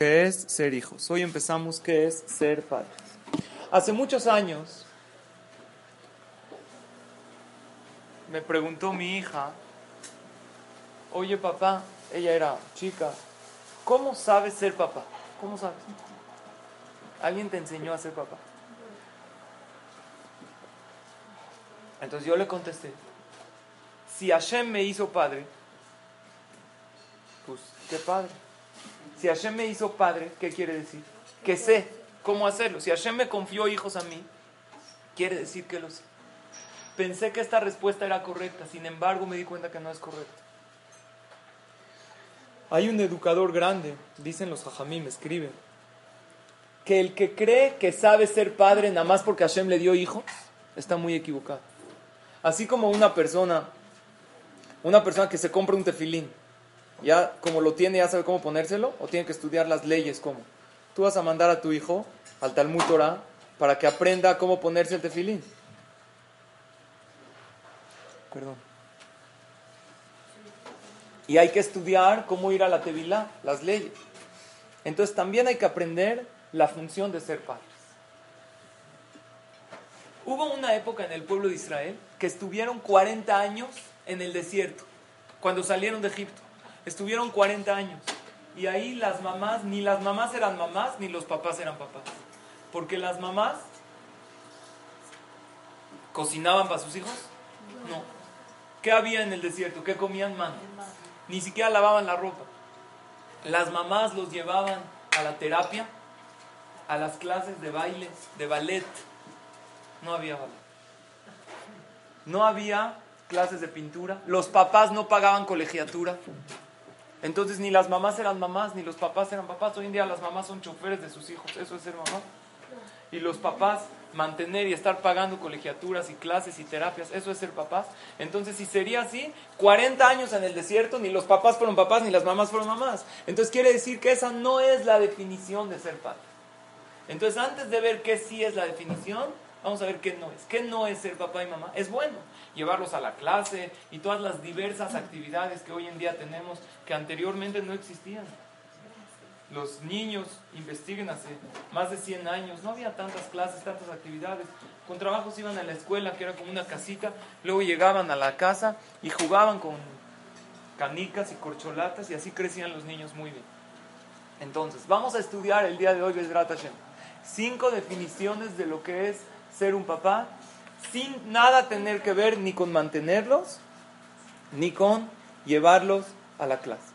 ¿Qué es ser hijos? Hoy empezamos qué es ser padres. Hace muchos años me preguntó mi hija, oye papá, ella era chica, ¿cómo sabes ser papá? ¿Cómo sabes? ¿Alguien te enseñó a ser papá? Entonces yo le contesté, si Hashem me hizo padre, pues qué padre. Si Hashem me hizo padre, ¿qué quiere decir? Que sé cómo hacerlo. Si Hashem me confió hijos a mí, quiere decir que lo sé. Pensé que esta respuesta era correcta, sin embargo me di cuenta que no es correcta. Hay un educador grande, dicen los hajamim, escriben, que el que cree que sabe ser padre nada más porque Hashem le dio hijos, está muy equivocado. Así como una persona, una persona que se compra un tefilín, ya como lo tiene, ya sabe cómo ponérselo, o tiene que estudiar las leyes, cómo. Tú vas a mandar a tu hijo al Talmud Torah para que aprenda cómo ponerse el tefilín. Perdón. Y hay que estudiar cómo ir a la tevilá, las leyes. Entonces también hay que aprender la función de ser padres. Hubo una época en el pueblo de Israel que estuvieron 40 años en el desierto, cuando salieron de Egipto. Estuvieron 40 años. Y ahí las mamás, ni las mamás eran mamás, ni los papás eran papás. Porque las mamás cocinaban para sus hijos. No. ¿Qué había en el desierto? ¿Qué comían? Man. Ni siquiera lavaban la ropa. Las mamás los llevaban a la terapia, a las clases de baile, de ballet. No había ballet. No había clases de pintura. Los papás no pagaban colegiatura. Entonces ni las mamás eran mamás, ni los papás eran papás. Hoy en día las mamás son choferes de sus hijos. Eso es ser mamá. Y los papás mantener y estar pagando colegiaturas y clases y terapias. Eso es ser papás. Entonces si sería así, 40 años en el desierto, ni los papás fueron papás, ni las mamás fueron mamás. Entonces quiere decir que esa no es la definición de ser padre. Entonces antes de ver qué sí es la definición, Vamos a ver qué no es. ¿Qué no es ser papá y mamá? Es bueno llevarlos a la clase y todas las diversas actividades que hoy en día tenemos que anteriormente no existían. Los niños investiguen hace más de 100 años, no había tantas clases, tantas actividades. Con trabajos iban a la escuela, que era como una casita, luego llegaban a la casa y jugaban con canicas y corcholatas y así crecían los niños muy bien. Entonces, vamos a estudiar el día de hoy, Besrat Hashem, cinco definiciones de lo que es ser un papá sin nada tener que ver ni con mantenerlos, ni con llevarlos a la clase.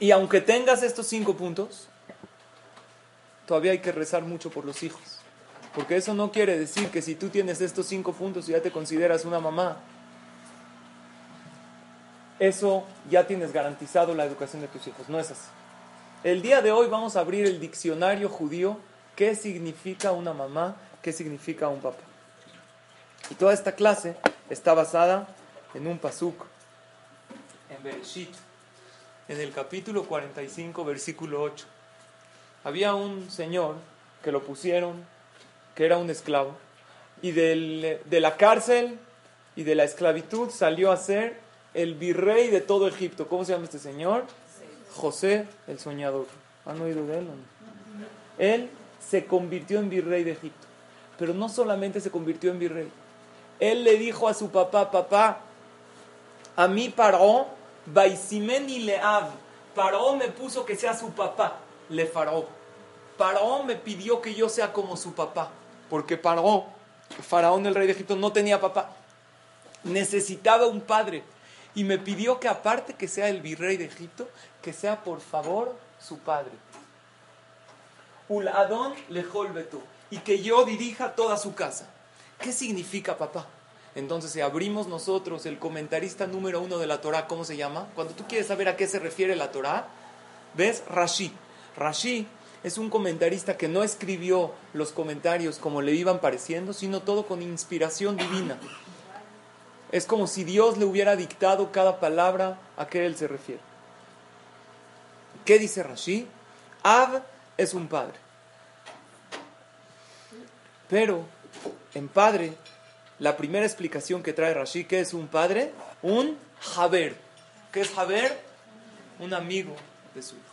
Y aunque tengas estos cinco puntos, todavía hay que rezar mucho por los hijos. Porque eso no quiere decir que si tú tienes estos cinco puntos y ya te consideras una mamá, eso ya tienes garantizado la educación de tus hijos. No es así. El día de hoy vamos a abrir el diccionario judío qué significa una mamá, qué significa un papá. Y toda esta clase está basada en un pasuk, en Bereshit, en el capítulo 45, versículo 8. Había un señor que lo pusieron, que era un esclavo, y de la cárcel y de la esclavitud salió a ser el virrey de todo Egipto. ¿Cómo se llama este señor? José el soñador. ¿Han oído de él? Él se convirtió en virrey de Egipto. Pero no solamente se convirtió en virrey. Él le dijo a su papá, papá, a mí Paró, Baisimeni Leab, Paró me puso que sea su papá, le Faró. Paró me pidió que yo sea como su papá, porque Paró, faraón del rey de Egipto, no tenía papá. Necesitaba un padre. Y me pidió que aparte que sea el virrey de Egipto, que sea por favor su padre. Uladón lejolbetu. Y que yo dirija toda su casa. ¿Qué significa papá? Entonces, si abrimos nosotros el comentarista número uno de la Torah, ¿cómo se llama? Cuando tú quieres saber a qué se refiere la Torah, ves Rashi. Rashi es un comentarista que no escribió los comentarios como le iban pareciendo, sino todo con inspiración divina. Es como si Dios le hubiera dictado cada palabra a que él se refiere. ¿Qué dice Rashi? Ab es un padre. Pero en padre, la primera explicación que trae Rashi, ¿qué es un padre? Un Haber. ¿Qué es Haber? Un amigo de su hijo.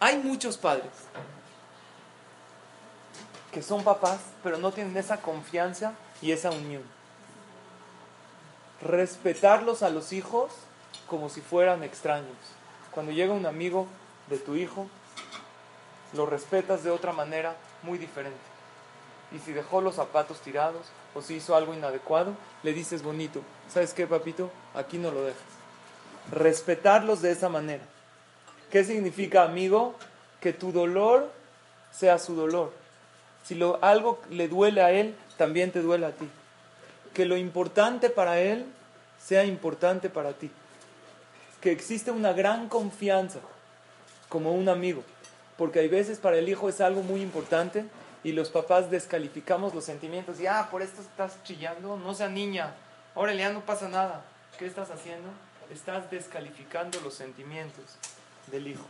Hay muchos padres que son papás, pero no tienen esa confianza y esa unión. Respetarlos a los hijos como si fueran extraños. Cuando llega un amigo de tu hijo, lo respetas de otra manera muy diferente. Y si dejó los zapatos tirados o si hizo algo inadecuado, le dices bonito, ¿sabes qué, papito? Aquí no lo dejas. Respetarlos de esa manera. ¿Qué significa, amigo? Que tu dolor sea su dolor. Si lo, algo le duele a él, también te duele a ti. Que lo importante para él sea importante para ti. Que existe una gran confianza como un amigo. Porque hay veces para el hijo es algo muy importante y los papás descalificamos los sentimientos. Y, ah, por esto estás chillando, no sea niña. Órale, ya no pasa nada. ¿Qué estás haciendo? Estás descalificando los sentimientos del hijo.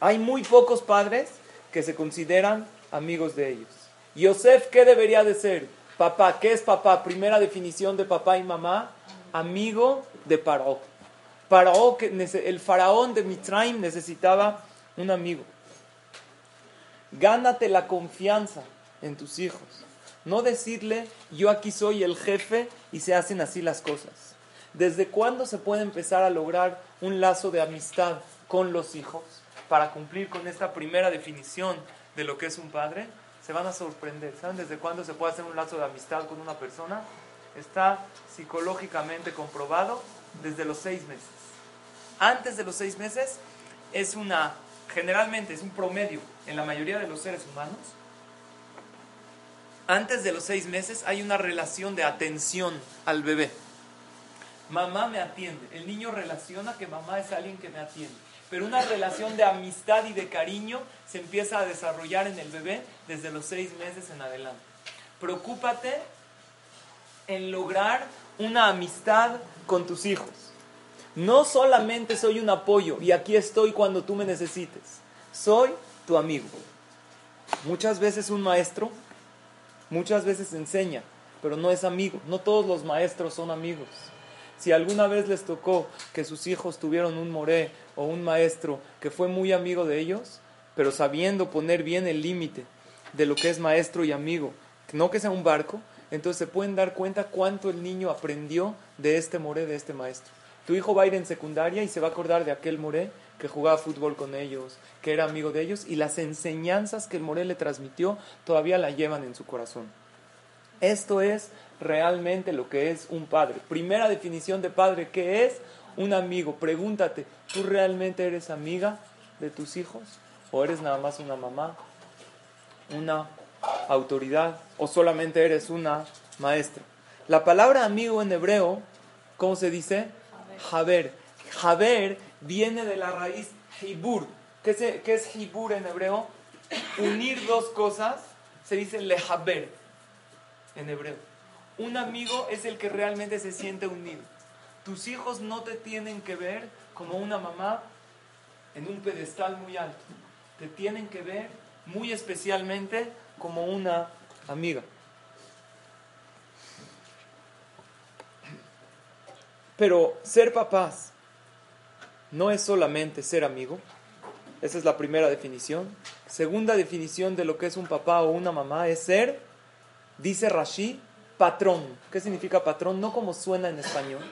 Hay muy pocos padres que se consideran amigos de ellos. Yosef, ¿qué debería de ser? Papá, ¿qué es papá? Primera definición de papá y mamá, amigo de Paró. Paró, el faraón de Mitraim necesitaba un amigo. Gánate la confianza en tus hijos. No decirle, yo aquí soy el jefe y se hacen así las cosas. ¿Desde cuándo se puede empezar a lograr un lazo de amistad con los hijos para cumplir con esta primera definición de lo que es un padre, se van a sorprender. ¿Saben desde cuándo se puede hacer un lazo de amistad con una persona? Está psicológicamente comprobado desde los seis meses. Antes de los seis meses es una, generalmente es un promedio en la mayoría de los seres humanos. Antes de los seis meses hay una relación de atención al bebé. Mamá me atiende. El niño relaciona que mamá es alguien que me atiende pero una relación de amistad y de cariño se empieza a desarrollar en el bebé desde los seis meses en adelante. Preocúpate en lograr una amistad con tus hijos. No solamente soy un apoyo y aquí estoy cuando tú me necesites, soy tu amigo. Muchas veces un maestro, muchas veces enseña, pero no es amigo. No todos los maestros son amigos. Si alguna vez les tocó que sus hijos tuvieron un moré o un maestro que fue muy amigo de ellos, pero sabiendo poner bien el límite de lo que es maestro y amigo, no que sea un barco, entonces se pueden dar cuenta cuánto el niño aprendió de este moré, de este maestro. Tu hijo va a ir en secundaria y se va a acordar de aquel moré que jugaba fútbol con ellos, que era amigo de ellos, y las enseñanzas que el moré le transmitió todavía la llevan en su corazón. Esto es realmente lo que es un padre. Primera definición de padre, ¿qué es? Un amigo. Pregúntate, ¿tú realmente eres amiga de tus hijos? ¿O eres nada más una mamá? ¿Una autoridad? ¿O solamente eres una maestra? La palabra amigo en hebreo, ¿cómo se dice? Jaber. Jaber viene de la raíz hibur. ¿Qué, es hibur en hebreo? Unir dos cosas se dice lehaber en hebreo. Un amigo es el que realmente se siente unido. Tus hijos no te tienen que ver como una mamá en un pedestal muy alto. Te tienen que ver muy especialmente como una amiga. Pero ser papás no es solamente ser amigo. Esa es la primera definición. Segunda definición de lo que es un papá o una mamá es ser, dice Rashi, patrón. ¿Qué significa patrón? No como suena en español,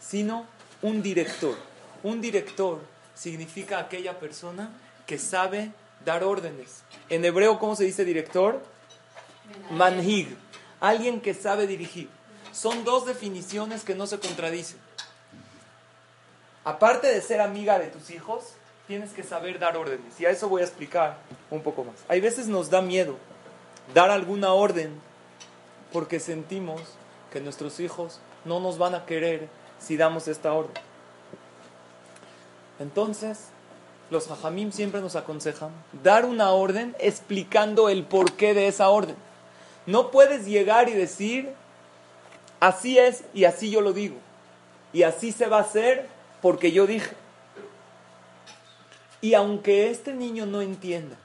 sino un director. Un director significa aquella persona que sabe dar órdenes. En hebreo, ¿cómo se dice director? Manhig. Alguien que sabe dirigir. Son dos definiciones que no se contradicen. Aparte de ser amiga de tus hijos, tienes que saber dar órdenes. Y a eso voy a explicar un poco más. Hay veces nos da miedo dar alguna orden porque sentimos que nuestros hijos no nos van a querer si damos esta orden. Entonces, los hajamim siempre nos aconsejan dar una orden explicando el porqué de esa orden. No puedes llegar y decir, así es y así yo lo digo. Y así se va a hacer porque yo dije. Y aunque este niño no entienda,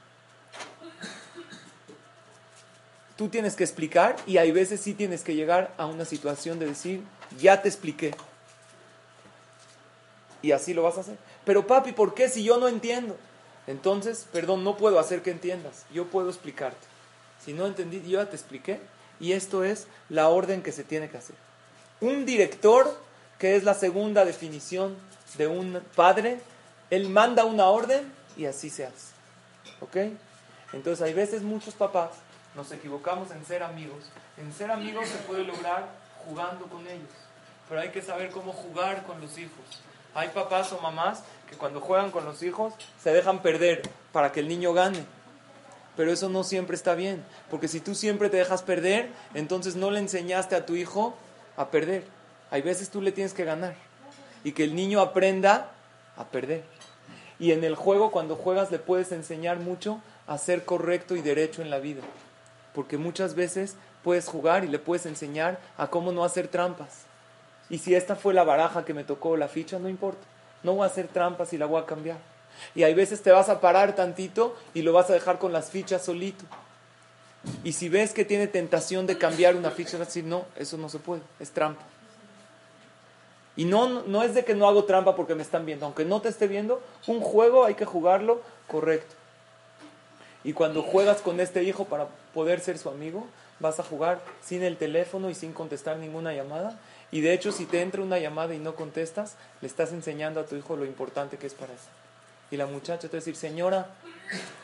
tú tienes que explicar y hay veces sí tienes que llegar a una situación de decir, ya te expliqué. Y así lo vas a hacer. Pero papi, ¿por qué si yo no entiendo? Entonces, perdón, no puedo hacer que entiendas. Yo puedo explicarte. Si no entendí, yo ya te expliqué. Y esto es la orden que se tiene que hacer. Un director, que es la segunda definición de un padre, él manda una orden y así se hace. ¿Ok? Entonces hay veces muchos papás nos equivocamos en ser amigos. En ser amigos se puede lograr jugando con ellos. Pero hay que saber cómo jugar con los hijos. Hay papás o mamás que cuando juegan con los hijos se dejan perder para que el niño gane. Pero eso no siempre está bien, porque si tú siempre te dejas perder, entonces no le enseñaste a tu hijo a perder. Hay veces tú le tienes que ganar y que el niño aprenda a perder. Y en el juego, cuando juegas, le puedes enseñar mucho a ser correcto y derecho en la vida. Porque muchas veces puedes jugar y le puedes enseñar a cómo no hacer trampas. Y si esta fue la baraja que me tocó, la ficha, no importa. No voy a hacer trampas y la voy a cambiar. Y hay veces te vas a parar tantito y lo vas a dejar con las fichas solito. Y si ves que tiene tentación de cambiar una ficha, vas a decir, no, eso no se puede, es trampa. Y no, no es de que no hago trampa porque me están viendo, aunque no te esté viendo, un juego hay que jugarlo correcto. Y cuando juegas con este hijo para poder ser su amigo, vas a jugar sin el teléfono y sin contestar ninguna llamada y de hecho, si te entra una llamada y no contestas, le estás enseñando a tu hijo lo importante que es para eso. Y la muchacha te va a decir, señora,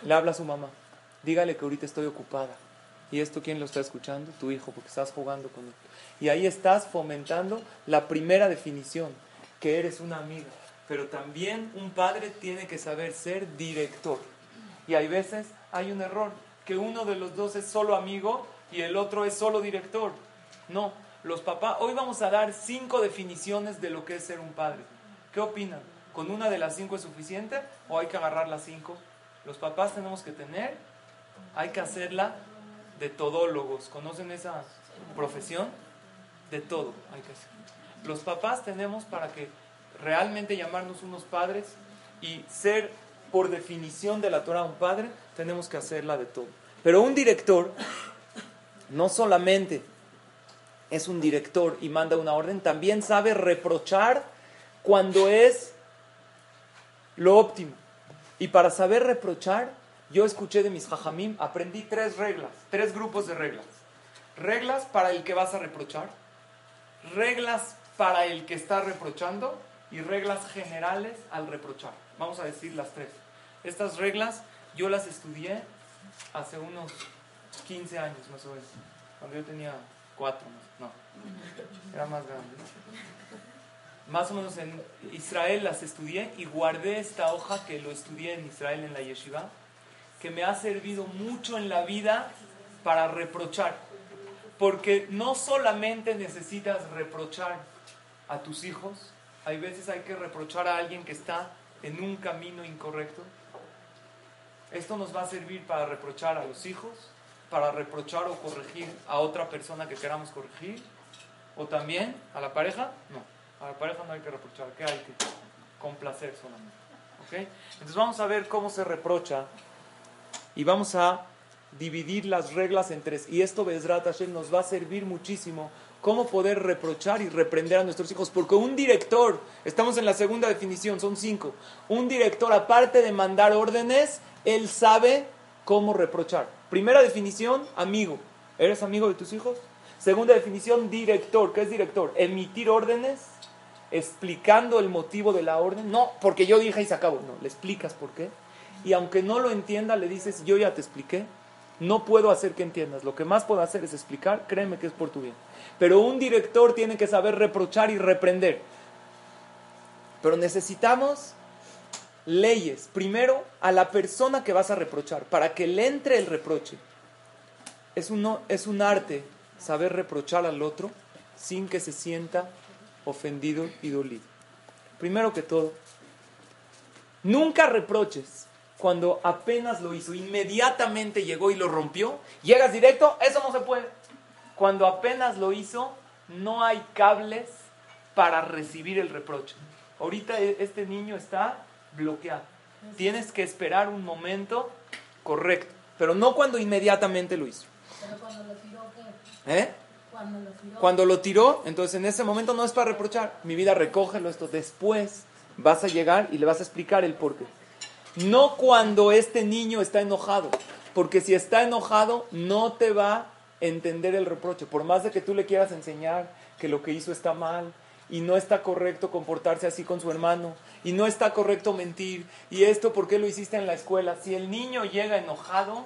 le habla a su mamá, dígale que ahorita estoy ocupada. ¿Y esto quién lo está escuchando? Tu hijo, porque estás jugando con él. Y ahí estás fomentando la primera definición, que eres una amiga. Pero también un padre tiene que saber ser director. Y hay veces hay un error, que uno de los dos es solo amigo y el otro es solo director. No, los papás, hoy vamos a dar cinco definiciones de lo que es ser un padre. ¿Qué opinan? ¿Con una de las cinco es suficiente o hay que agarrar las cinco? Los papás tenemos que tener, hay que hacerla de todólogos. ¿Conocen esa profesión? De todo hay que hacer. Los papás tenemos para que realmente llamarnos unos padres y ser por definición de la Torah un padre, tenemos que hacerla de todo. Pero un director no solamente es un director y manda una orden, también sabe reprochar cuando es lo óptimo. Y para saber reprochar, yo escuché de mis jajamim, aprendí tres reglas, tres grupos de reglas. Reglas para el que vas a reprochar, reglas para el que está reprochando y reglas generales al reprochar. Vamos a decir las tres. Estas reglas yo las estudié hace unos 15 años más o menos, cuando yo tenía cuatro, no, era más grande. Más o menos en Israel las estudié y guardé esta hoja que lo estudié en Israel en la yeshiva, que me ha servido mucho en la vida para reprochar. Porque no solamente necesitas reprochar a tus hijos, hay veces hay que reprochar a alguien que está en un camino incorrecto. Esto nos va a servir para reprochar a los hijos, para reprochar o corregir a otra persona que queramos corregir? ¿O también a la pareja? No, a la pareja no hay que reprochar, ¿qué hay que complacer solamente? ¿Ok? Entonces vamos a ver cómo se reprocha y vamos a dividir las reglas en tres. Y esto, Bezrat Hashem, nos va a servir muchísimo cómo poder reprochar y reprender a nuestros hijos. Porque un director, estamos en la segunda definición, son cinco. Un director, aparte de mandar órdenes, él sabe cómo reprochar. Primera definición, amigo. ¿Eres amigo de tus hijos? Segunda definición, director. ¿Qué es director? Emitir órdenes explicando el motivo de la orden. No, porque yo dije y se acabó. No, le explicas por qué. Y aunque no lo entienda, le dices, yo ya te expliqué. No puedo hacer que entiendas. Lo que más puedo hacer es explicar. Créeme que es por tu bien. Pero un director tiene que saber reprochar y reprender. Pero necesitamos leyes, primero a la persona que vas a reprochar, para que le entre el reproche. Es un, es un arte saber reprochar al otro sin que se sienta ofendido y dolido. Primero que todo, Nunca reproches cuando apenas lo hizo, inmediatamente llegó y lo rompió. Llegas directo, eso no se puede. Cuando apenas lo hizo, no hay cables para recibir el reproche. Ahorita e, este niño está bloqueado. Tienes que esperar un momento correcto, pero no cuando inmediatamente lo hizo. Pero cuando lo tiró, ¿qué? ¿Eh? Cuando lo tiró. Cuando lo tiró, entonces en ese momento no es para reprochar. Mi vida, recógelo esto. Después vas a llegar y le vas a explicar el porqué. No cuando este niño está enojado, porque si está enojado no te va a entender el reproche. Por más de que tú le quieras enseñar que lo que hizo está mal y no está correcto comportarse así con su hermano y no está correcto mentir y esto, ¿por qué lo hiciste en la escuela? Si el niño llega enojado,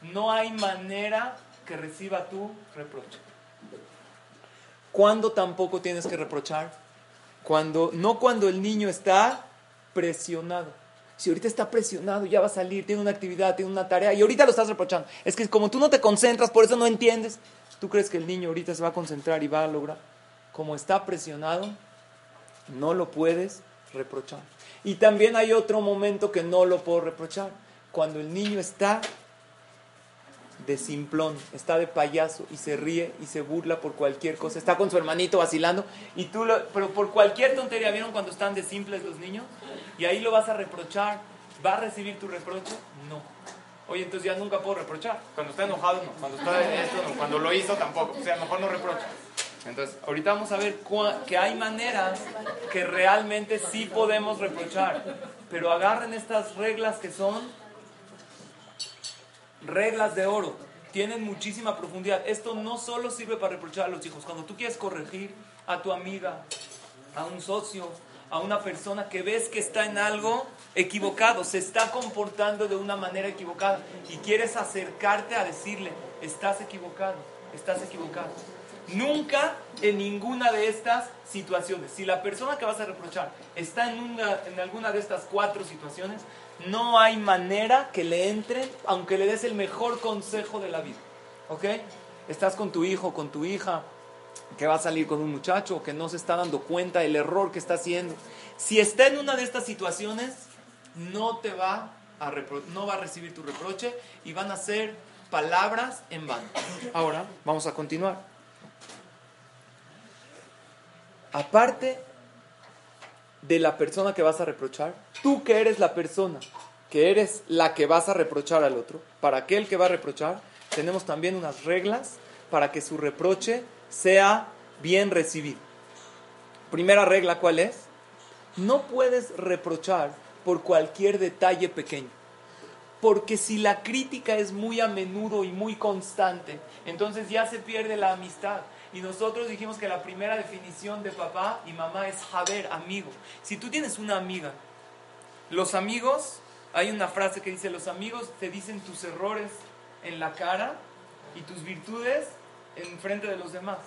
no hay manera que reciba tu reproche. ¿Cuándo tampoco tienes que reprochar? Cuando, no cuando el niño está presionado. Si ahorita está presionado, ya va a salir, tiene una actividad, tiene una tarea y ahorita lo estás reprochando. Es que como tú no te concentras, por eso no entiendes. ¿Tú crees que el niño ahorita se va a concentrar y va a lograr? Como está presionado, no lo puedes reprochar. Y también hay otro momento que no lo puedo reprochar. Cuando el niño está de simplón, está de payaso y se ríe y se burla por cualquier cosa. Está con su hermanito vacilando y tú lo, pero por cualquier tontería, ¿vieron cuando están de simples los niños? Y ahí lo vas a reprochar. ¿Va a recibir tu reproche? No. Oye, entonces ya nunca puedo reprochar. Cuando está enojado, no. Cuando está en esto, no. Cuando lo hizo, tampoco. O sea, mejor no reprocha. Entonces, ahorita vamos a ver que hay maneras que realmente sí podemos reprochar. Pero agarren estas reglas que son reglas de oro. Tienen muchísima profundidad. Esto no solo sirve para reprochar a los hijos. Cuando tú quieres corregir a tu amiga, a un socio, a una persona que ves que está en algo equivocado, se está comportando de una manera equivocada y quieres acercarte a decirle, estás equivocado, estás equivocado. Nunca en ninguna de estas situaciones, si la persona que vas a reprochar está en, una, en alguna de estas cuatro situaciones, no hay manera que le entre, aunque le des el mejor consejo de la vida. ¿Ok? Estás con tu hijo, con tu hija, que va a salir con un muchacho que no se está dando cuenta del error que está haciendo. Si está en una de estas situaciones, no te va a no va a recibir tu reproche y van a ser palabras en vano. Ahora vamos a continuar. Aparte de la persona que vas a reprochar, tú que eres la persona, que eres la que vas a reprochar al otro, para aquel que va a reprochar, tenemos también unas reglas para que su reproche sea bien recibido. Primera regla, ¿cuál es? No puedes reprochar por cualquier detalle pequeño. Porque si la crítica es muy a menudo y muy constante, entonces ya se pierde la amistad. Y nosotros dijimos que la primera definición de papá y mamá es haber, amigo. Si tú tienes una amiga, los amigos, hay una frase que dice, los amigos te dicen tus errores en la cara y tus virtudes en frente de los demás.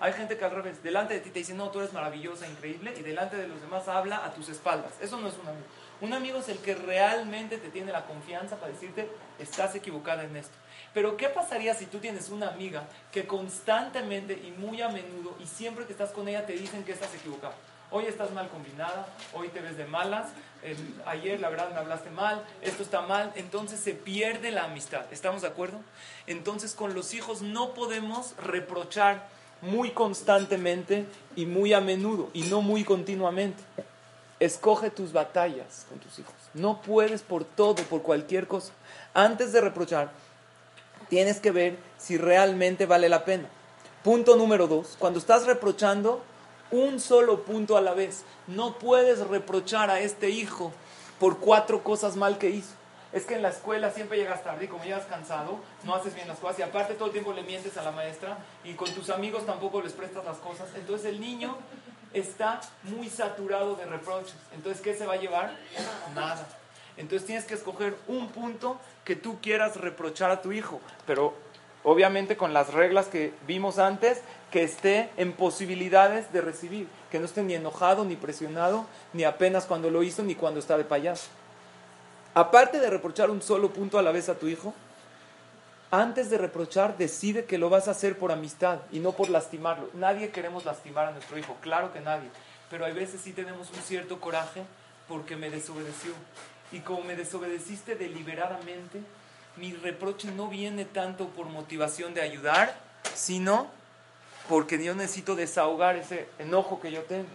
Hay gente que al revés, delante de ti te dice, no, tú eres maravillosa, increíble, y delante de los demás habla a tus espaldas. Eso no es un amigo. Un amigo es el que realmente te tiene la confianza para decirte, estás equivocada en esto. Pero ¿qué pasaría si tú tienes una amiga que constantemente y muy a menudo y siempre que estás con ella te dicen que estás equivocada? Hoy estás mal combinada, hoy te ves de malas, ayer la verdad me hablaste mal, esto está mal, entonces se pierde la amistad. ¿Estamos de acuerdo? Entonces con los hijos no podemos reprochar muy constantemente y muy a menudo y no muy continuamente. Escoge tus batallas con tus hijos. No puedes por todo, por cualquier cosa. Antes de reprochar, tienes que ver si realmente vale la pena. Punto número dos, cuando estás reprochando, un solo punto a la vez. No puedes reprochar a este hijo por cuatro cosas mal que hizo. Es que en la escuela siempre llegas tarde y como llegas cansado, no haces bien las cosas y aparte todo el tiempo le mientes a la maestra y con tus amigos tampoco les prestas las cosas. Entonces el niño está muy saturado de reproches. Entonces, ¿qué se va a llevar? Nada. Entonces tienes que escoger un punto que tú quieras reprochar a tu hijo, pero obviamente con las reglas que vimos antes, que esté en posibilidades de recibir, que no esté ni enojado, ni presionado, ni apenas cuando lo hizo, ni cuando está de payaso. Aparte de reprochar un solo punto a la vez a tu hijo, antes de reprochar, decide que lo vas a hacer por amistad y no por lastimarlo. Nadie queremos lastimar a nuestro hijo, claro que nadie, pero hay veces sí tenemos un cierto coraje porque me desobedeció. Y como me desobedeciste deliberadamente, mi reproche no viene tanto por motivación de ayudar, sino porque yo necesito desahogar ese enojo que yo tengo.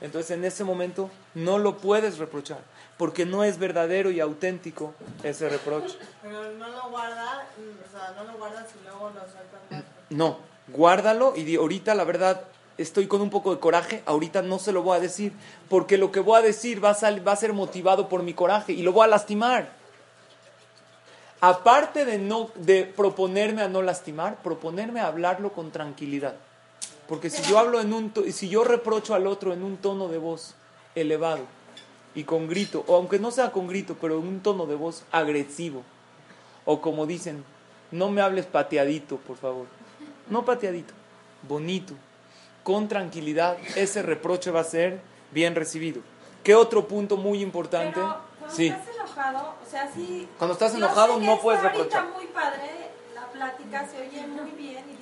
Entonces en ese momento no lo puedes reprochar, porque no es verdadero y auténtico ese reproche. Pero no lo guarda, o sea, no lo guardas y luego lo sueltas No, guárdalo y di, ahorita la verdad estoy con un poco de coraje, ahorita no se lo voy a decir, porque lo que voy a decir va a, va a ser motivado por mi coraje y lo voy a lastimar. Aparte de, no, de proponerme a no lastimar, proponerme a hablarlo con tranquilidad. Porque si yo hablo en un si yo reprocho al otro en un tono de voz elevado y con grito, o aunque no sea con grito, pero en un tono de voz agresivo, o como dicen, no me hables pateadito, por favor. No pateadito, bonito, con tranquilidad, ese reproche va a ser bien recibido. ¿Qué otro punto muy importante? Pero cuando sí. estás enojado, o sea, sí. Cuando estás enojado no puedes está reprochar. muy padre, la plática se oye muy bien y.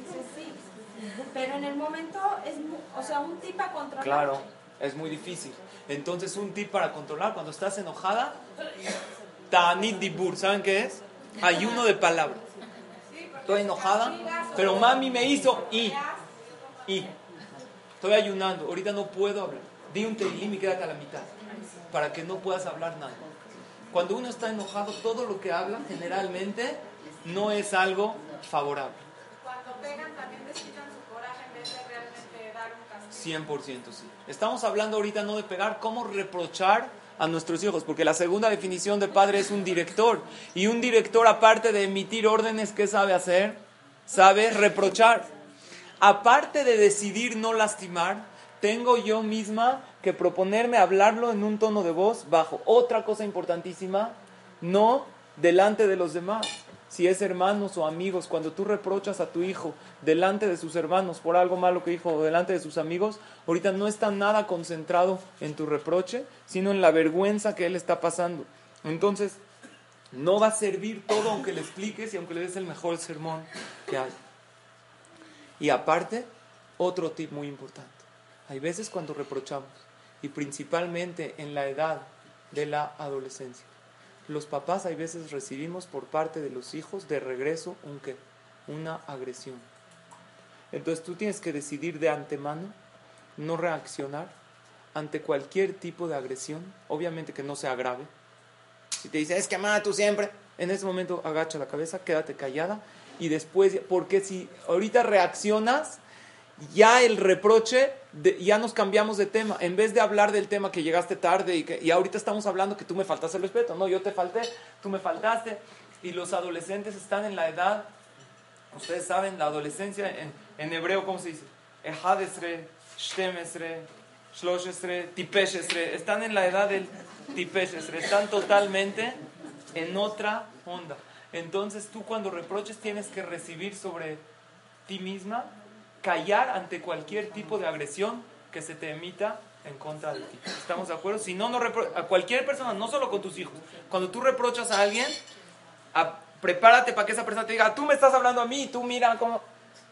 Pero en el momento es, o sea, un tip a controlar. Claro, es muy difícil. Entonces, un tip para controlar cuando estás enojada, Tanit Dibur, ¿saben qué es? Ayuno de palabra. Estoy enojada, pero mami me hizo y, y. Estoy ayunando, ahorita no puedo hablar. Di un teilim y quédate a la mitad, para que no puedas hablar nada. Cuando uno está enojado, todo lo que habla generalmente no es algo favorable. Cuando pegan también desquitan su coraje en vez de realmente dar un castigo. 100% sí. Estamos hablando ahorita no de pegar, cómo reprochar a nuestros hijos, porque la segunda definición de padre es un director. Y un director, aparte de emitir órdenes, ¿qué sabe hacer? Sabe reprochar. Aparte de decidir no lastimar, tengo yo misma que proponerme hablarlo en un tono de voz bajo. Otra cosa importantísima, no delante de los demás. Si es hermanos o amigos, cuando tú reprochas a tu hijo delante de sus hermanos por algo malo que dijo o delante de sus amigos, ahorita no está nada concentrado en tu reproche, sino en la vergüenza que él está pasando. Entonces, no va a servir todo aunque le expliques y aunque le des el mejor sermón que hay. Y aparte, otro tip muy importante. Hay veces cuando reprochamos, y principalmente en la edad de la adolescencia, los papás hay veces recibimos por parte de los hijos de regreso un qué? Una agresión. Entonces tú tienes que decidir de antemano no reaccionar ante cualquier tipo de agresión, obviamente que no sea grave. Si te dice, es que mamá, tú siempre, en ese momento agacha la cabeza, quédate callada y después, porque si ahorita reaccionas, ya el reproche, ya nos cambiamos de tema. En vez de hablar del tema que llegaste tarde y, que, y ahorita estamos hablando que tú me faltaste el respeto. No, yo te falté, tú me faltaste. Y los adolescentes están en la edad, ustedes saben, la adolescencia en, en hebreo, ¿cómo se dice? Ejadesre, shtemesre, shloshesre, tipeshesre. Están en la edad del tipeshesre. Están totalmente en otra onda. Entonces tú cuando reproches tienes que recibir sobre ti misma, callar ante cualquier tipo de agresión que se te emita en contra de ti. ¿Estamos de acuerdo? Si no, no a cualquier persona, no solo con tus hijos. Cuando tú reprochas a alguien, prepárate para que esa persona te diga, tú me estás hablando a mí, tú mira cómo...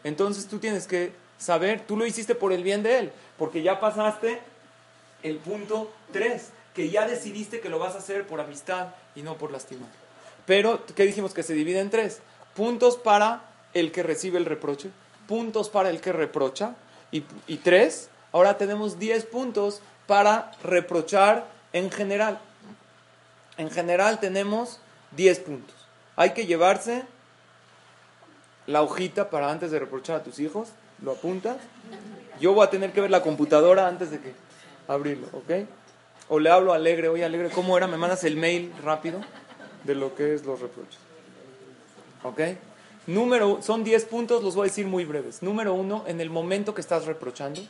Entonces tú tienes que saber, tú lo hiciste por el bien de él, porque ya pasaste el punto 3, que ya decidiste que lo vas a hacer por amistad y no por lastimar. Pero, ¿qué dijimos? Que se divide en tres. Puntos para el que recibe el reproche, puntos para el que reprocha, y, tres, ahora tenemos 10 puntos para reprochar en general. En general tenemos 10 puntos. Hay que llevarse la hojita para antes de reprochar a tus hijos, lo apuntas. Yo voy a tener que ver la computadora antes de que abrirlo, ¿ok? O le hablo alegre, oye alegre, ¿cómo era? Me mandas el mail rápido de lo que es los reproches. ¿Ok? Número, son 10 puntos, los voy a decir muy breves. Número uno, en el momento que estás reprochando,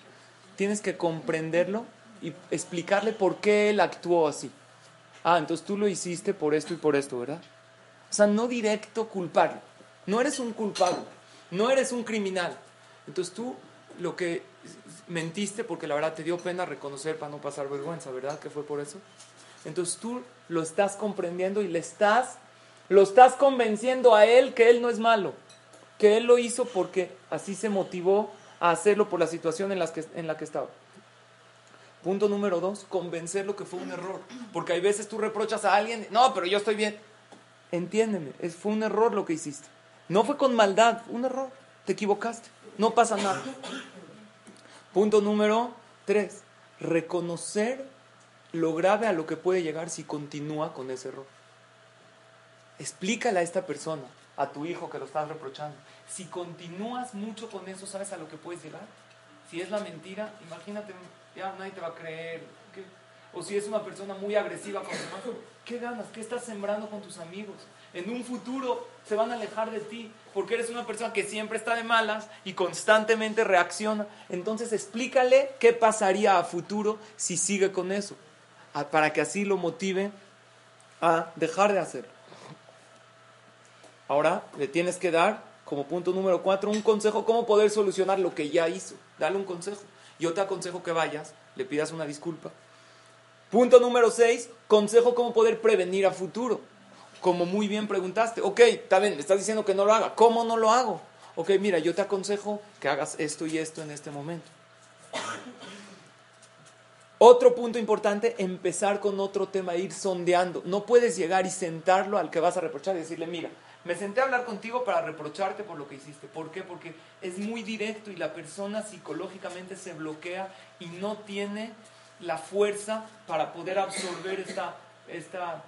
tienes que comprenderlo y explicarle por qué él actuó así. Ah, entonces tú lo hiciste por esto y por esto, ¿verdad? O sea, no directo culparlo. No eres un culpable, no eres un criminal. Entonces tú lo que mentiste porque la verdad te dio pena reconocer para no pasar vergüenza, ¿verdad? Que fue por eso. Entonces tú lo estás comprendiendo y le estás, lo estás convenciendo a él que él no es malo, que él lo hizo porque así se motivó a hacerlo por la situación en, las que, en la que estaba. Punto número dos, convencerlo que fue un error. Porque hay veces tú reprochas a alguien, no, pero yo estoy bien. Entiéndeme, fue un error lo que hiciste. No fue con maldad, un error. Te equivocaste. No pasa nada. Punto número tres, reconocer lo grave a lo que puede llegar si continúa con ese error. Explícale a esta persona, a tu hijo que lo estás reprochando. Si continúas mucho con eso, ¿sabes a lo que puedes llegar? Si es la mentira, imagínate, ya nadie te va a creer. O si es una persona muy agresiva con demás, ¿qué ganas? ¿Qué estás sembrando con tus amigos? En un futuro se van a alejar de ti porque eres una persona que siempre está de malas y constantemente reacciona. Entonces explícale qué pasaría a futuro si sigue con eso, para que así lo motive a dejar de hacerlo. Ahora le tienes que dar, como punto número cuatro, un consejo cómo poder solucionar lo que ya hizo. Dale un consejo. Yo te aconsejo que vayas, le pidas una disculpa. Punto número seis, consejo cómo poder prevenir a futuro. Como muy bien preguntaste, ok, está bien, me estás diciendo que no lo haga, ¿cómo no lo hago? Ok, mira, yo te aconsejo que hagas esto y esto en este momento. Otro punto importante, empezar con otro tema, ir sondeando. No puedes llegar y sentarlo al que vas a reprochar y decirle, mira, me senté a hablar contigo para reprocharte por lo que hiciste. ¿Por qué? Porque es muy directo y la persona psicológicamente se bloquea y no tiene la fuerza para poder absorber esta, esta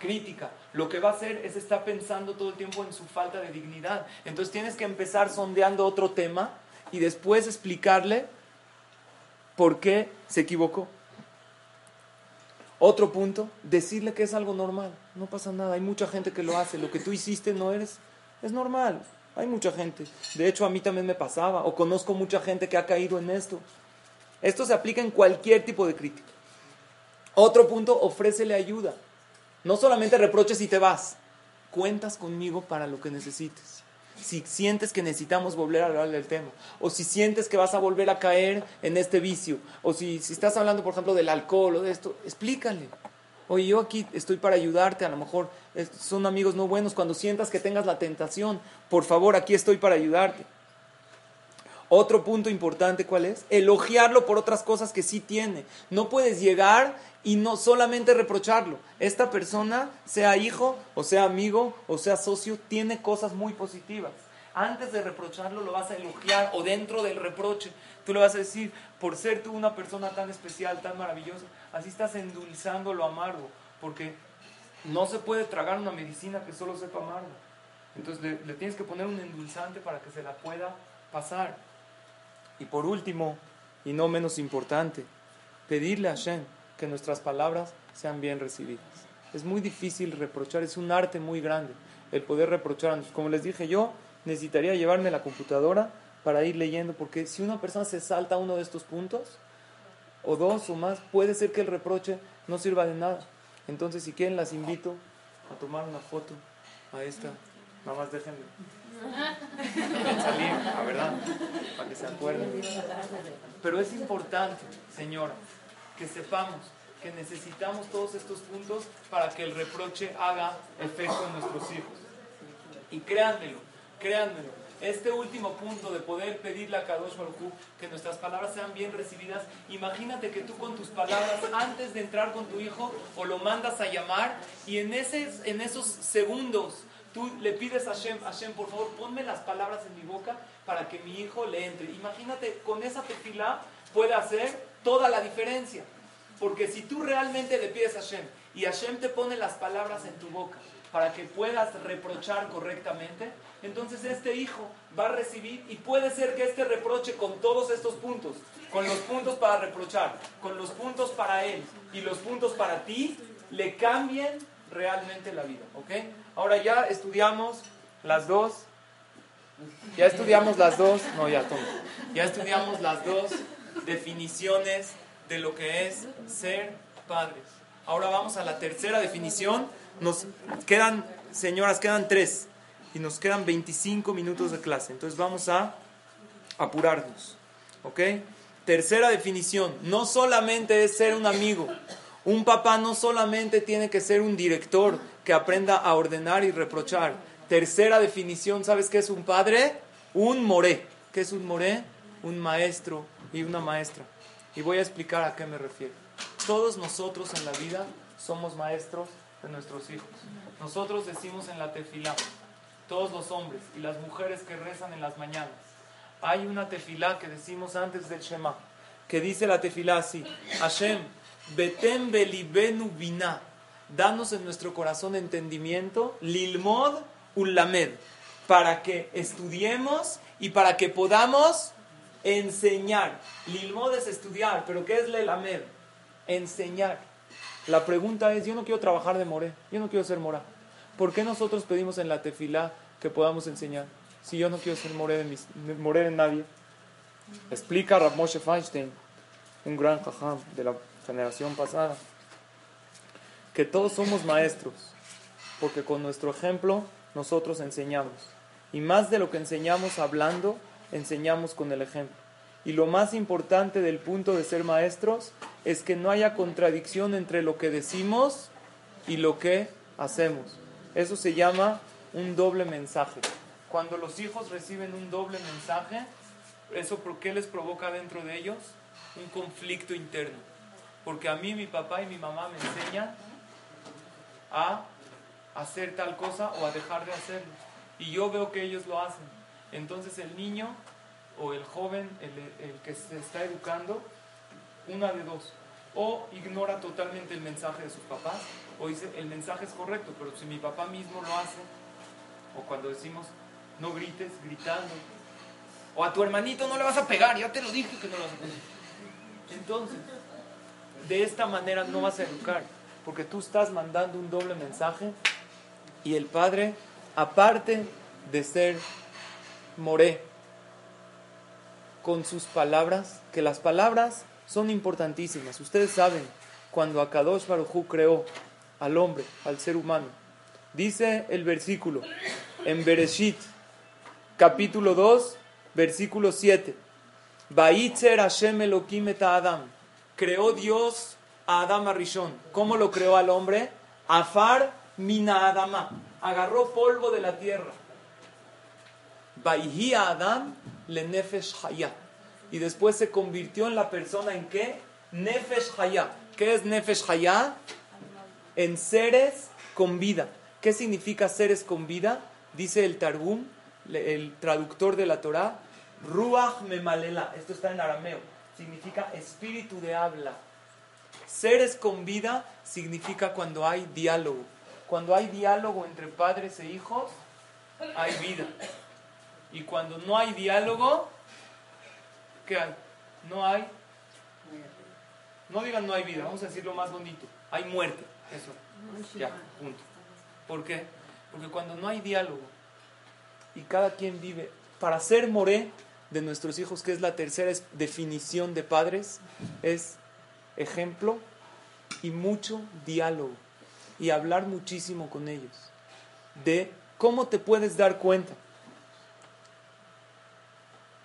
crítica. Lo que va a hacer es estar pensando todo el tiempo en su falta de dignidad. Entonces tienes que empezar sondeando otro tema y después explicarle por qué se equivocó. Otro punto, decirle que es algo normal, no pasa nada, hay mucha gente que lo hace, lo que tú hiciste no eres, es normal, hay mucha gente. De hecho, a mí también me pasaba, o conozco mucha gente que ha caído en esto. Esto se aplica en cualquier tipo de crítica. Otro punto, ofrécele ayuda. No solamente reproches y te vas, cuentas conmigo para lo que necesites si sientes que necesitamos volver a hablar del tema, o si sientes que vas a volver a caer en este vicio, o si, si estás hablando, por ejemplo, del alcohol o de esto, explícale. Oye, yo aquí estoy para ayudarte, a lo mejor son amigos no buenos, cuando sientas que tengas la tentación, por favor, aquí estoy para ayudarte. Otro punto importante, ¿cuál es? Elogiarlo por otras cosas que sí tiene. No puedes llegar y no solamente reprocharlo. Esta persona, sea hijo, o sea amigo, o sea socio, tiene cosas muy positivas. Antes de reprocharlo lo vas a elogiar o dentro del reproche tú le vas a decir, por ser tú una persona tan especial, tan maravillosa, así estás endulzando lo amargo, porque no se puede tragar una medicina que solo sepa amargo. Entonces le, tienes que poner un endulzante para que se la pueda pasar. Y por último, y no menos importante, pedirle a Hashem que nuestras palabras sean bien recibidas. Es muy difícil reprochar, es un arte muy grande el poder reprochar. Como les dije yo, necesitaría llevarme la computadora para ir leyendo, porque si una persona se salta uno de estos puntos, o dos o más, puede ser que el reproche no sirva de nada. Entonces, si quieren, las invito a tomar una foto a esta. Nada más déjenme salir, la verdad, para que se acuerden. Pero es importante, señora, que sepamos que necesitamos todos estos puntos para que el reproche haga efecto en nuestros hijos. Y créanmelo, créanmelo, este último punto de poder pedirle a Kadosh Baruj que nuestras palabras sean bien recibidas, imagínate que tú con tus palabras, antes de entrar con tu hijo, o lo mandas a llamar, y en, ese, en esos segundos tú le pides a Hashem, Hashem, por favor, ponme las palabras en mi boca para que mi hijo le entre. Imagínate, con esa tefila puede hacer toda la diferencia. Porque si tú realmente le pides a Hashem y Hashem te pone las palabras en tu boca para que puedas reprochar correctamente, entonces este hijo va a recibir y puede ser que este reproche con todos estos puntos, con los puntos para reprochar, con los puntos para él y los puntos para ti, le cambien realmente la vida. ¿Ok? Ahora ya estudiamos las dos. Ya estudiamos las dos. No, ya toma. Ya estudiamos las dos definiciones de lo que es ser padres. Ahora vamos a la tercera definición. Nos quedan, señoras, quedan tres. Y nos quedan 25 minutos de clase. Entonces vamos a apurarnos. ¿Ok? Tercera definición. No solamente es ser un amigo. Un papá no solamente tiene que ser un director que aprenda a ordenar y reprochar. Tercera definición, ¿sabes qué es un padre? Un moré. ¿Qué es un moré? Un maestro y una maestra. Y voy a explicar a qué me refiero. Todos nosotros en la vida somos maestros de nuestros hijos. Nosotros decimos en la tefilá, todos los hombres y las mujeres que rezan en las mañanas, hay una tefilá que decimos antes del Shema, que dice la tefilá así, Hashem, betem belibenu bina, danos en nuestro corazón entendimiento, lilmod ulamed, para que estudiemos y para que podamos enseñar. Lilmod es estudiar, pero ¿qué es lelamed? Enseñar. La pregunta es, yo no quiero trabajar de moré, yo no quiero ser mora. ¿Por qué nosotros pedimos en la tefilá que podamos enseñar? Si yo no quiero ser moré de, mis, de nadie. Explica Rav Moshe Feinstein, un gran jajam de la generación pasada, que todos somos maestros, porque con nuestro ejemplo nosotros enseñamos. Y más de lo que enseñamos hablando, enseñamos con el ejemplo. Y lo más importante del punto de ser maestros es que no haya contradicción entre lo que decimos y lo que hacemos. Eso se llama un doble mensaje. Cuando los hijos reciben un doble mensaje, ¿eso por qué les provoca dentro de ellos? Un conflicto interno. Porque a mí mi papá y mi mamá me enseñan a hacer tal cosa o a dejar de hacerlo. Y yo veo que ellos lo hacen. Entonces el niño o el joven, el, que se está educando, una de dos. O ignora totalmente el mensaje de sus papás, o dice, el mensaje es correcto, pero si mi papá mismo lo hace, o cuando decimos, no grites, gritando, o a tu hermanito no le vas a pegar, ya te lo dije que no lo vas a pegar. Entonces, de esta manera no vas a educar, porque tú estás mandando un doble mensaje y el padre, aparte de ser moré, con sus palabras, que las palabras son importantísimas. Ustedes saben, cuando Akadosh Baruj creó al hombre, al ser humano, dice el versículo en Bereshit, capítulo 2, versículo 7. Baitzer Hashem Elohim Adam. Creó Dios a Adam Arishon. ¿Cómo lo creó al hombre? Afar mina Adama. Agarró polvo de la tierra. Baihi Adam le nefesh haya. Y después se convirtió en la persona en qué? Nefesh haya. ¿Qué es nefesh haya? En seres con vida. ¿Qué significa seres con vida? Dice el Targum, el traductor de la Torah, Ruach memalela. Esto está en arameo. Significa espíritu de habla. Seres con vida significa cuando hay diálogo. Cuando hay diálogo entre padres e hijos, hay vida. Y cuando no hay diálogo, ¿qué hay? No hay. No digan no hay vida, vamos a decirlo más bonito. Hay muerte. Eso. Ya, punto. ¿Por qué? Porque cuando no hay diálogo y cada quien vive para ser moré de nuestros hijos, que es la tercera definición de padres, es ejemplo y mucho diálogo y hablar muchísimo con ellos de cómo te puedes dar cuenta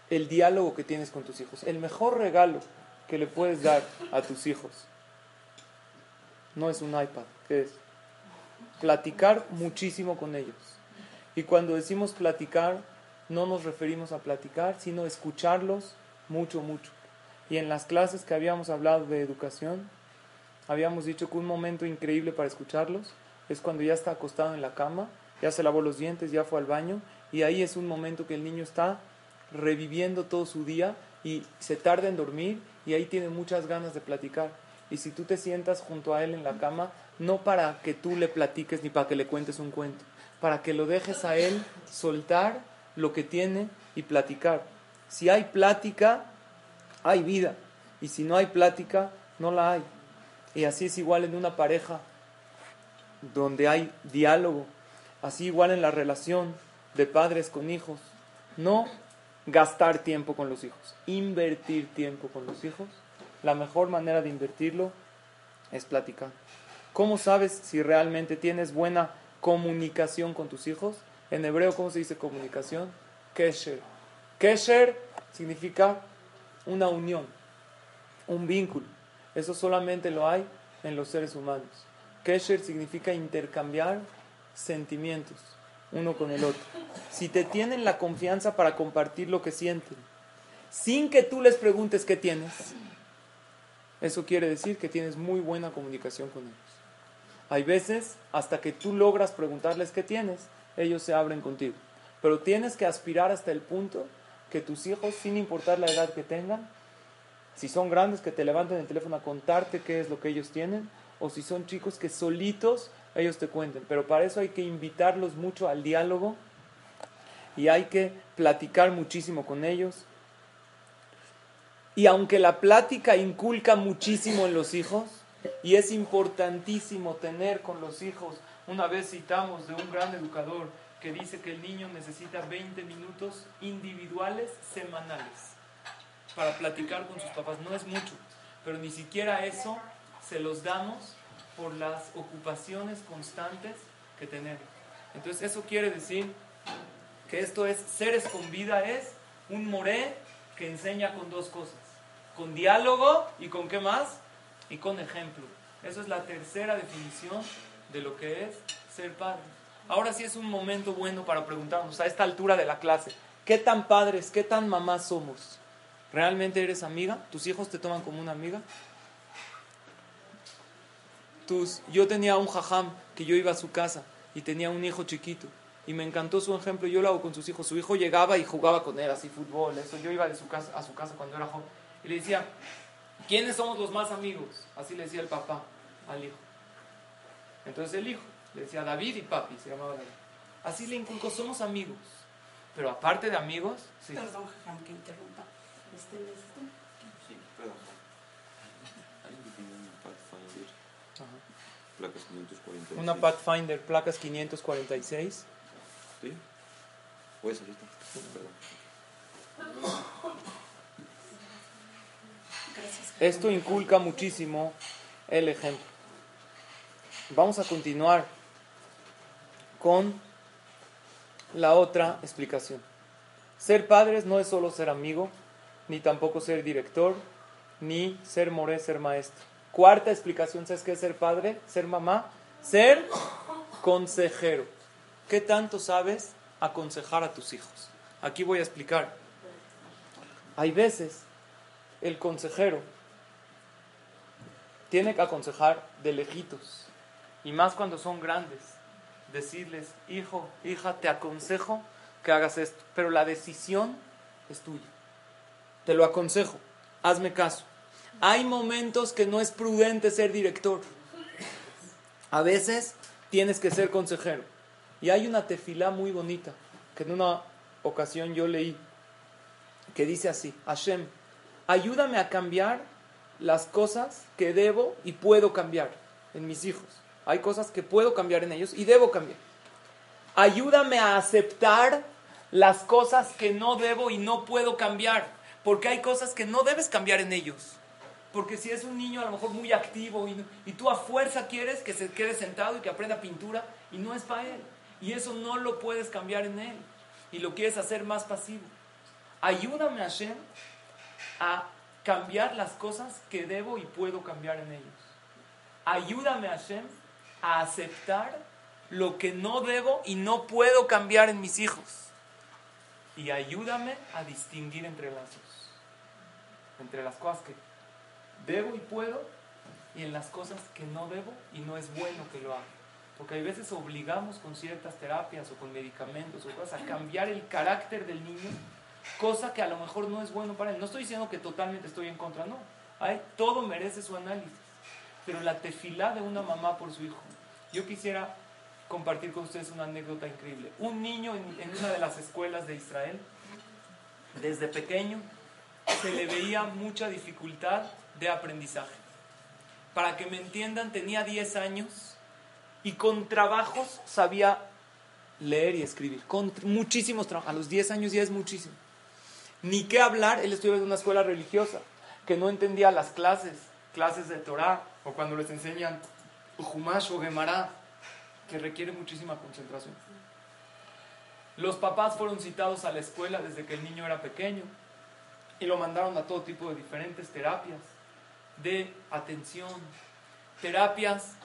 el diálogo que tienes con tus hijos. El mejor regalo que le puedes dar a tus hijos no es un iPad, ¿qué es? Platicar muchísimo con ellos. Y cuando decimos platicar, no nos referimos a platicar, sino escucharlos mucho, mucho. Y en las clases que habíamos hablado de educación, habíamos dicho que un momento increíble para escucharlos es cuando ya está acostado en la cama, ya se lavó los dientes, ya fue al baño, y ahí es un momento que el niño está reviviendo todo su día y se tarda en dormir y ahí tiene muchas ganas de platicar. Y si tú te sientas junto a él en la cama, no para que tú le platiques ni para que le cuentes un cuento, para que lo dejes a él soltar lo que tiene y platicar. Si hay plática, hay vida. Y si no hay plática, no la hay. Y así es igual en una pareja donde hay diálogo. Así igual en la relación de padres con hijos. No gastar tiempo con los hijos, invertir tiempo con los hijos. La mejor manera de invertirlo es platicar. ¿Cómo sabes si realmente tienes buena comunicación con tus hijos? En hebreo, ¿cómo se dice comunicación? Kesher. Kesher significa una unión, un vínculo. Eso solamente lo hay en los seres humanos. Kesher significa intercambiar sentimientos uno con el otro. Si te tienen la confianza para compartir lo que sienten, sin que tú les preguntes qué tienes, eso quiere decir que tienes muy buena comunicación con ellos. Hay veces, hasta que tú logras preguntarles qué tienes, ellos se abren contigo. Pero tienes que aspirar hasta el punto que tus hijos, sin importar la edad que tengan, si son grandes, que te levanten el teléfono a contarte qué es lo que ellos tienen, o si son chicos que solitos ellos te cuenten. Pero para eso hay que invitarlos mucho al diálogo y hay que platicar muchísimo con ellos. Y aunque la plática inculca muchísimo en los hijos, y es importantísimo tener con los hijos, una vez citamos de un gran educador que dice que el niño necesita 20 minutos individuales semanales para platicar con sus papás. No es mucho, pero ni siquiera eso se los damos por las ocupaciones constantes que tenemos. Entonces eso quiere decir que esto es, seres con vida es un moré que enseña con dos cosas, con diálogo y con qué más, y con ejemplo. Eso es la tercera definición de lo que es ser padre. Ahora sí es un momento bueno para preguntarnos a esta altura de la clase, ¿qué tan padres, qué tan mamás somos? ¿Realmente eres amiga? ¿Tus hijos te toman como una amiga? Tus, yo tenía un jajam que yo iba a su casa y tenía un hijo chiquito y me encantó su ejemplo. Yo lo hago con sus hijos. Su hijo llegaba y jugaba con él así fútbol, eso. Yo iba de su casa, a su casa cuando era joven y le decía, ¿quiénes somos los más amigos? Así le decía el papá al hijo. Entonces el hijo le decía David y papi, se llamaba David. Así le inculcó, somos amigos. Pero aparte de amigos, sí. Perdón, jajam, que interrumpa. Este, este. Sí, perdón. Alguien que tiene una Pathfinder, Ajá. placas 546. Una Pathfinder, placas 546. ¿Sí? Puedes ahorita. Perdón. Esto inculca muchísimo el ejemplo. Vamos a continuar con la otra explicación. Ser padres no es solo ser amigo, ni tampoco ser director, ni ser moré, ser maestro. Cuarta explicación, ¿sabes qué es ser padre? Ser mamá. Ser consejero. ¿Qué tanto sabes aconsejar a tus hijos? Aquí voy a explicar. Hay veces el consejero tiene que aconsejar de lejitos. Y más cuando son grandes. Decirles, hijo, hija, te aconsejo que hagas esto. Pero la decisión es tuya. Te lo aconsejo. Hazme caso. Hay momentos que no es prudente ser director. A veces tienes que ser consejero. Y hay una tefilá muy bonita que en una ocasión yo leí que dice así, Hashem, ayúdame a cambiar las cosas que debo y puedo cambiar en mis hijos. Hay cosas que puedo cambiar en ellos y debo cambiar. Ayúdame a aceptar las cosas que no debo y no puedo cambiar, porque hay cosas que no debes cambiar en ellos. Porque si es un niño a lo mejor muy activo y, y tú a fuerza quieres que se quede sentado y que aprenda pintura y no es para él. Y eso no lo puedes cambiar en él. Y lo quieres hacer más pasivo. Ayúdame Hashem a cambiar las cosas que debo y puedo cambiar en ellos. Ayúdame Hashem a aceptar lo que no debo y no puedo cambiar en mis hijos. Y ayúdame a distinguir entre las dos. Entre las cosas que debo y puedo y en las cosas que no debo y no es bueno que lo haga. Porque hay veces obligamos con ciertas terapias o con medicamentos o cosas a cambiar el carácter del niño, cosa que a lo mejor no es bueno para él. No estoy diciendo que totalmente estoy en contra, no. Hay, todo merece su análisis. Pero la tefilá de una mamá por su hijo. Yo quisiera compartir con ustedes una anécdota increíble. Un niño en, en una de las escuelas de Israel, desde pequeño, se le veía mucha dificultad de aprendizaje. Para que me entiendan, tenía 10 años y con trabajos sabía leer y escribir. Con muchísimos trabajos. A los 10 años ya es muchísimo. Ni qué hablar, él estuvo en una escuela religiosa, que no entendía las clases, clases de Torah, o cuando les enseñan Humash o Gemara, que requiere muchísima concentración. Los papás fueron citados a la escuela desde que el niño era pequeño y lo mandaron a todo tipo de diferentes terapias de atención, terapias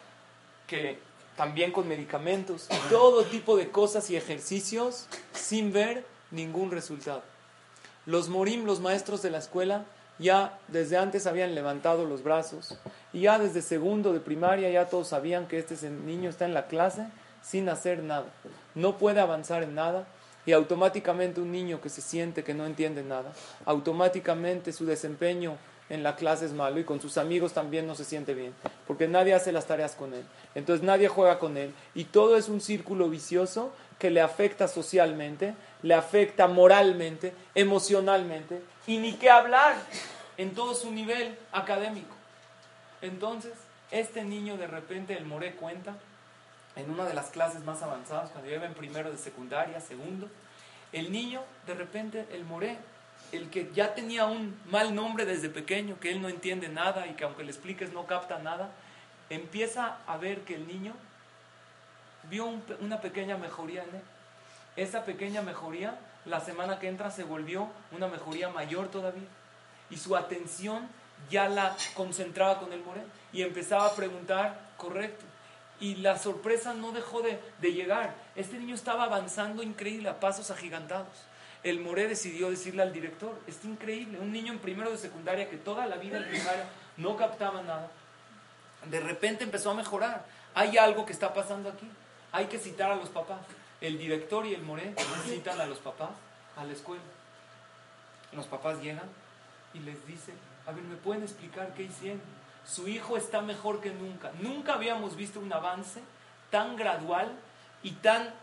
que también con medicamentos, todo tipo de cosas y ejercicios sin ver ningún resultado. Los morim, los maestros de la escuela, ya desde antes habían levantado los brazos y ya desde segundo de primaria ya todos sabían que este niño está en la clase sin hacer nada. No puede avanzar en nada y automáticamente un niño que se siente que no entiende nada, automáticamente su desempeño en la clase es malo y con sus amigos también no se siente bien, porque nadie hace las tareas con él, entonces nadie juega con él y todo es un círculo vicioso que le afecta socialmente, le afecta moralmente, emocionalmente y ni qué hablar en todo su nivel académico. Entonces, este niño de repente, el Moré cuenta, en una de las clases más avanzadas, cuando iba en primero de secundaria, segundo, el niño, de repente, el Moré, el que ya tenía un mal nombre desde pequeño, que él no entiende nada y que aunque le expliques no capta nada, empieza a ver que el niño vio una pequeña mejoría en él. Esa pequeña mejoría, la semana que entra, se volvió una mejoría mayor todavía. Y su atención ya la concentraba con el Moré y empezaba a preguntar correcto. Y la sorpresa no dejó de, de llegar. Este niño estaba avanzando increíble, a pasos agigantados. El Moré decidió decirle al director, es increíble, un niño en primero de secundaria que toda la vida en primaria no captaba nada, de repente empezó a mejorar. Hay algo que está pasando aquí. Hay que citar a los papás. El director y el Moré citan a los papás a la escuela. Los papás llegan y les dicen, a ver, ¿me pueden explicar qué hicieron? Su hijo está mejor que nunca. Nunca habíamos visto un avance tan gradual y tan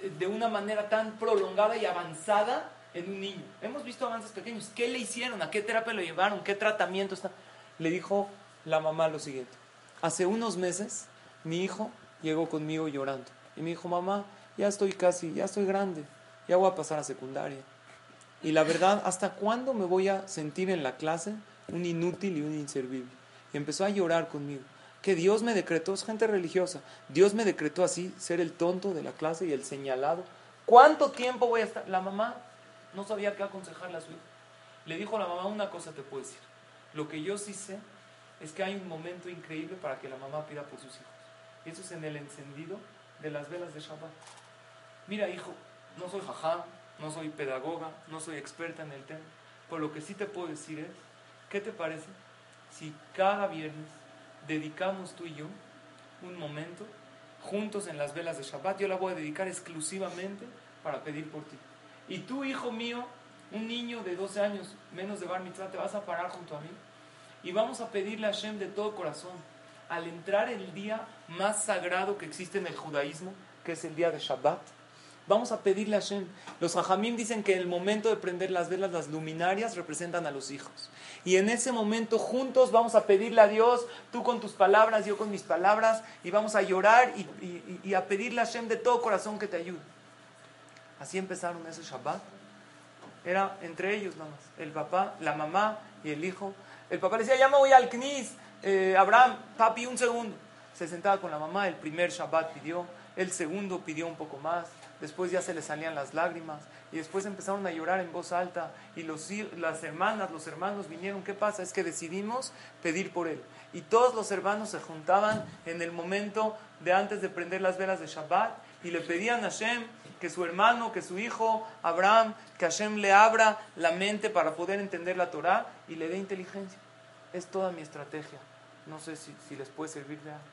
eh, de una manera tan prolongada y avanzada en un niño. Hemos visto avances pequeños. ¿Qué le hicieron? ¿A qué terapia lo llevaron? ¿Qué tratamiento está? Le dijo la mamá lo siguiente. Hace unos meses mi hijo llegó conmigo llorando y me dijo, mamá, ya estoy casi, ya estoy grande, ya voy a pasar a secundaria. Y la verdad, ¿hasta cuándo me voy a sentir en la clase un inútil y un inservible? Y empezó a llorar conmigo. Que Dios me decretó, es gente religiosa, Dios me decretó así, ser el tonto de la clase y el señalado. ¿Cuánto tiempo voy a estar? La mamá no sabía qué aconsejarle a su hijo. Le dijo a la mamá, una cosa te puedo decir. Lo que yo sí sé es que hay un momento increíble para que la mamá pida por sus hijos. Y eso es en el encendido de las velas de Shabbat. Mira, hijo, no soy jajá, no soy pedagoga, no soy experta en el tema, pero lo que sí te puedo decir es, ¿qué te parece si cada viernes dedicamos tú y yo un momento juntos en las velas de Shabbat? Yo la voy a dedicar exclusivamente para pedir por ti. Y tú, hijo mío, un niño de 12 años, menos de bar mitzvah, te vas a parar junto a mí y vamos a pedirle a Hashem de todo corazón, al entrar el día más sagrado que existe en el judaísmo, que es el día de Shabbat, Vamos a pedirle a Hashem. Los hajamim dicen que en el momento de prender las velas, las luminarias representan a los hijos. Y en ese momento juntos vamos a pedirle a Dios, tú con tus palabras, yo con mis palabras, y vamos a llorar y, a pedirle a Hashem de todo corazón que te ayude. Así empezaron ese Shabbat. Era entre ellos nada más, el papá, la mamá y el hijo. El papá le decía, ya me voy al Knis, eh, Abraham, papi, un segundo. Se sentaba con la mamá, el primer Shabbat pidió, el segundo pidió un poco más, después ya se le salían las lágrimas y después empezaron a llorar en voz alta y los, las hermanas, los hermanos vinieron, ¿qué pasa? Es que decidimos pedir por él. Y todos los hermanos se juntaban en el momento de antes de prender las velas de Shabbat y le pedían a Hashem que su hermano, que su hijo, Abraham, que Hashem le abra la mente para poder entender la Torah y le dé inteligencia. Es toda mi estrategia. No sé si, si les puede servir de algo.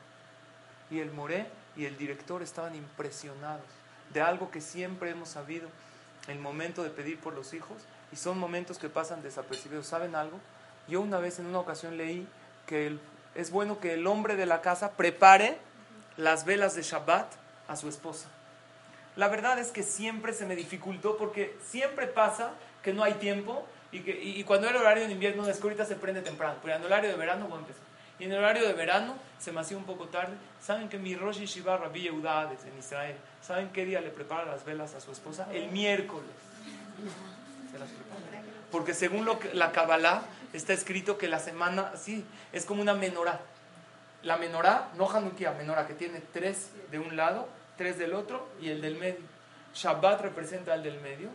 Y el Moré y el director estaban impresionados de algo que siempre hemos sabido, el momento de pedir por los hijos, y son momentos que pasan desapercibidos. ¿Saben algo? Yo una vez en una ocasión leí que es bueno que el hombre de la casa prepare las velas de Shabbat a su esposa. La verdad es que siempre se me dificultó porque siempre pasa que no hay tiempo y, que, y, cuando era horario de invierno, la escuridad se prende temprano, pero en el horario de verano voy empezar. Y en el horario de verano se me hacía un poco tarde. ¿Saben que mi Rosh Shiva Rabbi en Israel, ¿saben qué día le prepara las velas a su esposa? El miércoles. Se las prepara. Porque según lo la Kabbalah está escrito que la semana, sí, es como una menorá. La menorá, no Hanukkah, menorá, que tiene tres de un lado, tres del otro y el del medio. Shabbat representa el del medio.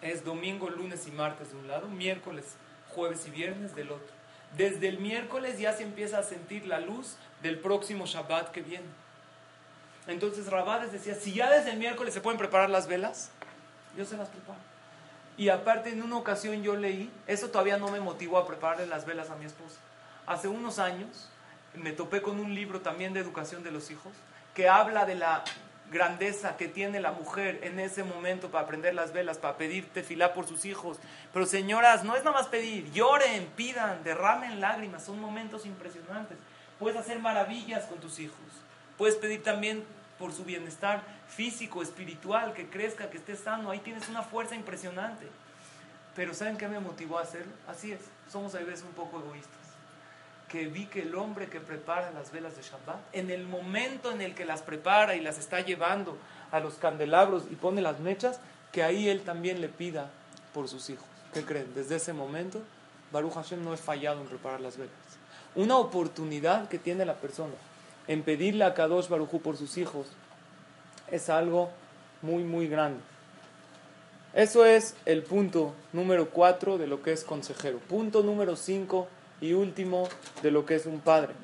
Es domingo, lunes y martes de un lado, miércoles, jueves y viernes del otro desde el miércoles ya se empieza a sentir la luz del próximo Shabbat que viene. Entonces Rabades decía, si ya desde el miércoles se pueden preparar las velas, yo se las preparo. Y aparte, en una ocasión yo leí, eso todavía no me motivó a prepararle las velas a mi esposa. Hace unos años me topé con un libro también de educación de los hijos que habla de la grandeza que tiene la mujer en ese momento para prender las velas, para pedir tefilá por sus hijos. Pero señoras, no es nada más pedir, lloren, pidan, derramen lágrimas, son momentos impresionantes. Puedes hacer maravillas con tus hijos. Puedes pedir también por su bienestar físico, espiritual, que crezca, que esté sano. Ahí tienes una fuerza impresionante. Pero ¿saben qué me motivó a hacerlo? Así es, somos a veces un poco egoístas. Que vi que el hombre que prepara las velas de Shabbat, en el momento en el que las prepara y las está llevando a los candelabros y pone las mechas, que ahí él también le pida por sus hijos. ¿Qué creen? Desde ese momento, Baruch Hashem no he fallado en preparar las velas. Una oportunidad que tiene la persona en pedirle a Kadosh Baruchu por sus hijos es algo muy, muy grande. Eso es el punto número cuatro de lo que es consejero. Punto número cinco y último de lo que es un padre.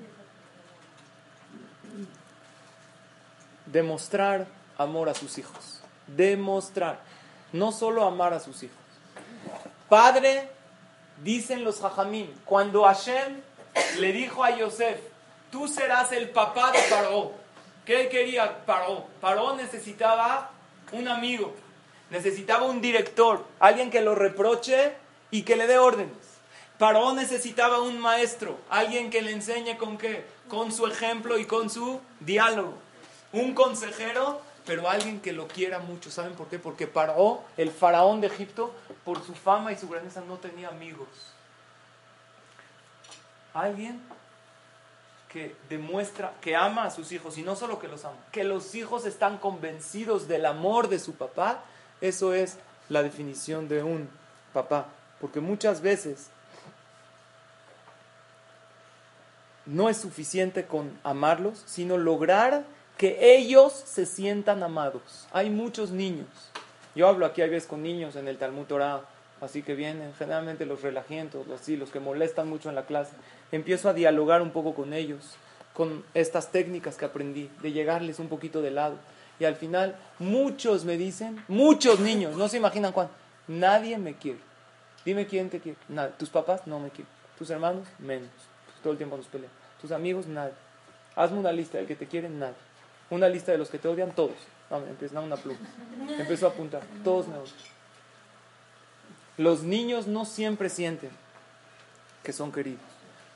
Demostrar amor a sus hijos. Demostrar. No solo amar a sus hijos. Padre, dicen los hajamim, cuando Hashem le dijo a Yosef, tú serás el papá de Paró. ¿Qué quería Paró? Paró necesitaba un amigo, necesitaba un director, alguien que lo reproche y que le dé órdenes. Paró necesitaba un maestro, alguien que le enseñe con qué, con su ejemplo y con su diálogo. Un consejero, pero alguien que lo quiera mucho. ¿Saben por qué? Porque Paró, el faraón de Egipto, por su fama y su grandeza no tenía amigos. Alguien que demuestra que ama a sus hijos y no solo que los ama, que los hijos están convencidos del amor de su papá, eso es la definición de un papá. Porque muchas veces no es suficiente con amarlos, sino lograr que ellos se sientan amados. Hay muchos niños. Yo hablo aquí a veces con niños en el Talmud Torah, así que vienen generalmente los relajientos, los, los que molestan mucho en la clase. Empiezo a dialogar un poco con ellos, con estas técnicas que aprendí, de llegarles un poquito de lado. Y al final, muchos me dicen, muchos niños, no se imaginan cuánto, nadie me quiere. Dime quién te quiere. Tus papás no me quieren. Tus hermanos, menos. Todo el tiempo nos pelean. Tus amigos, nada. Hazme una lista del que te quieren, nada. Una lista de los que te odian, todos. Dame, empieza una pluma. Empezó a apuntar. Todos me odian. Los niños no siempre sienten que son queridos.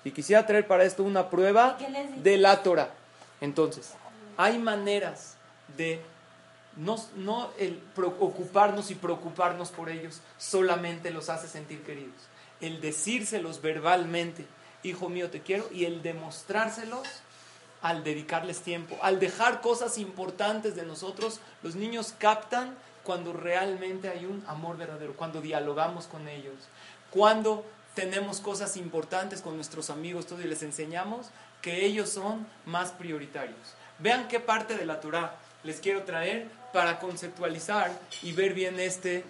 Y quisiera traer para esto una prueba de la Torah. Entonces, hay maneras de no, no el preocuparnos y preocuparnos por ellos solamente los hace sentir queridos. El decírselos verbalmente, hijo mío te quiero, y el demostrárselos al dedicarles tiempo, al dejar cosas importantes de nosotros, los niños captan cuando realmente hay un amor verdadero, cuando dialogamos con ellos, cuando tenemos cosas importantes con nuestros amigos todo, y les enseñamos que ellos son más prioritarios. Vean qué parte de la Torah les quiero traer para conceptualizar y ver bien este,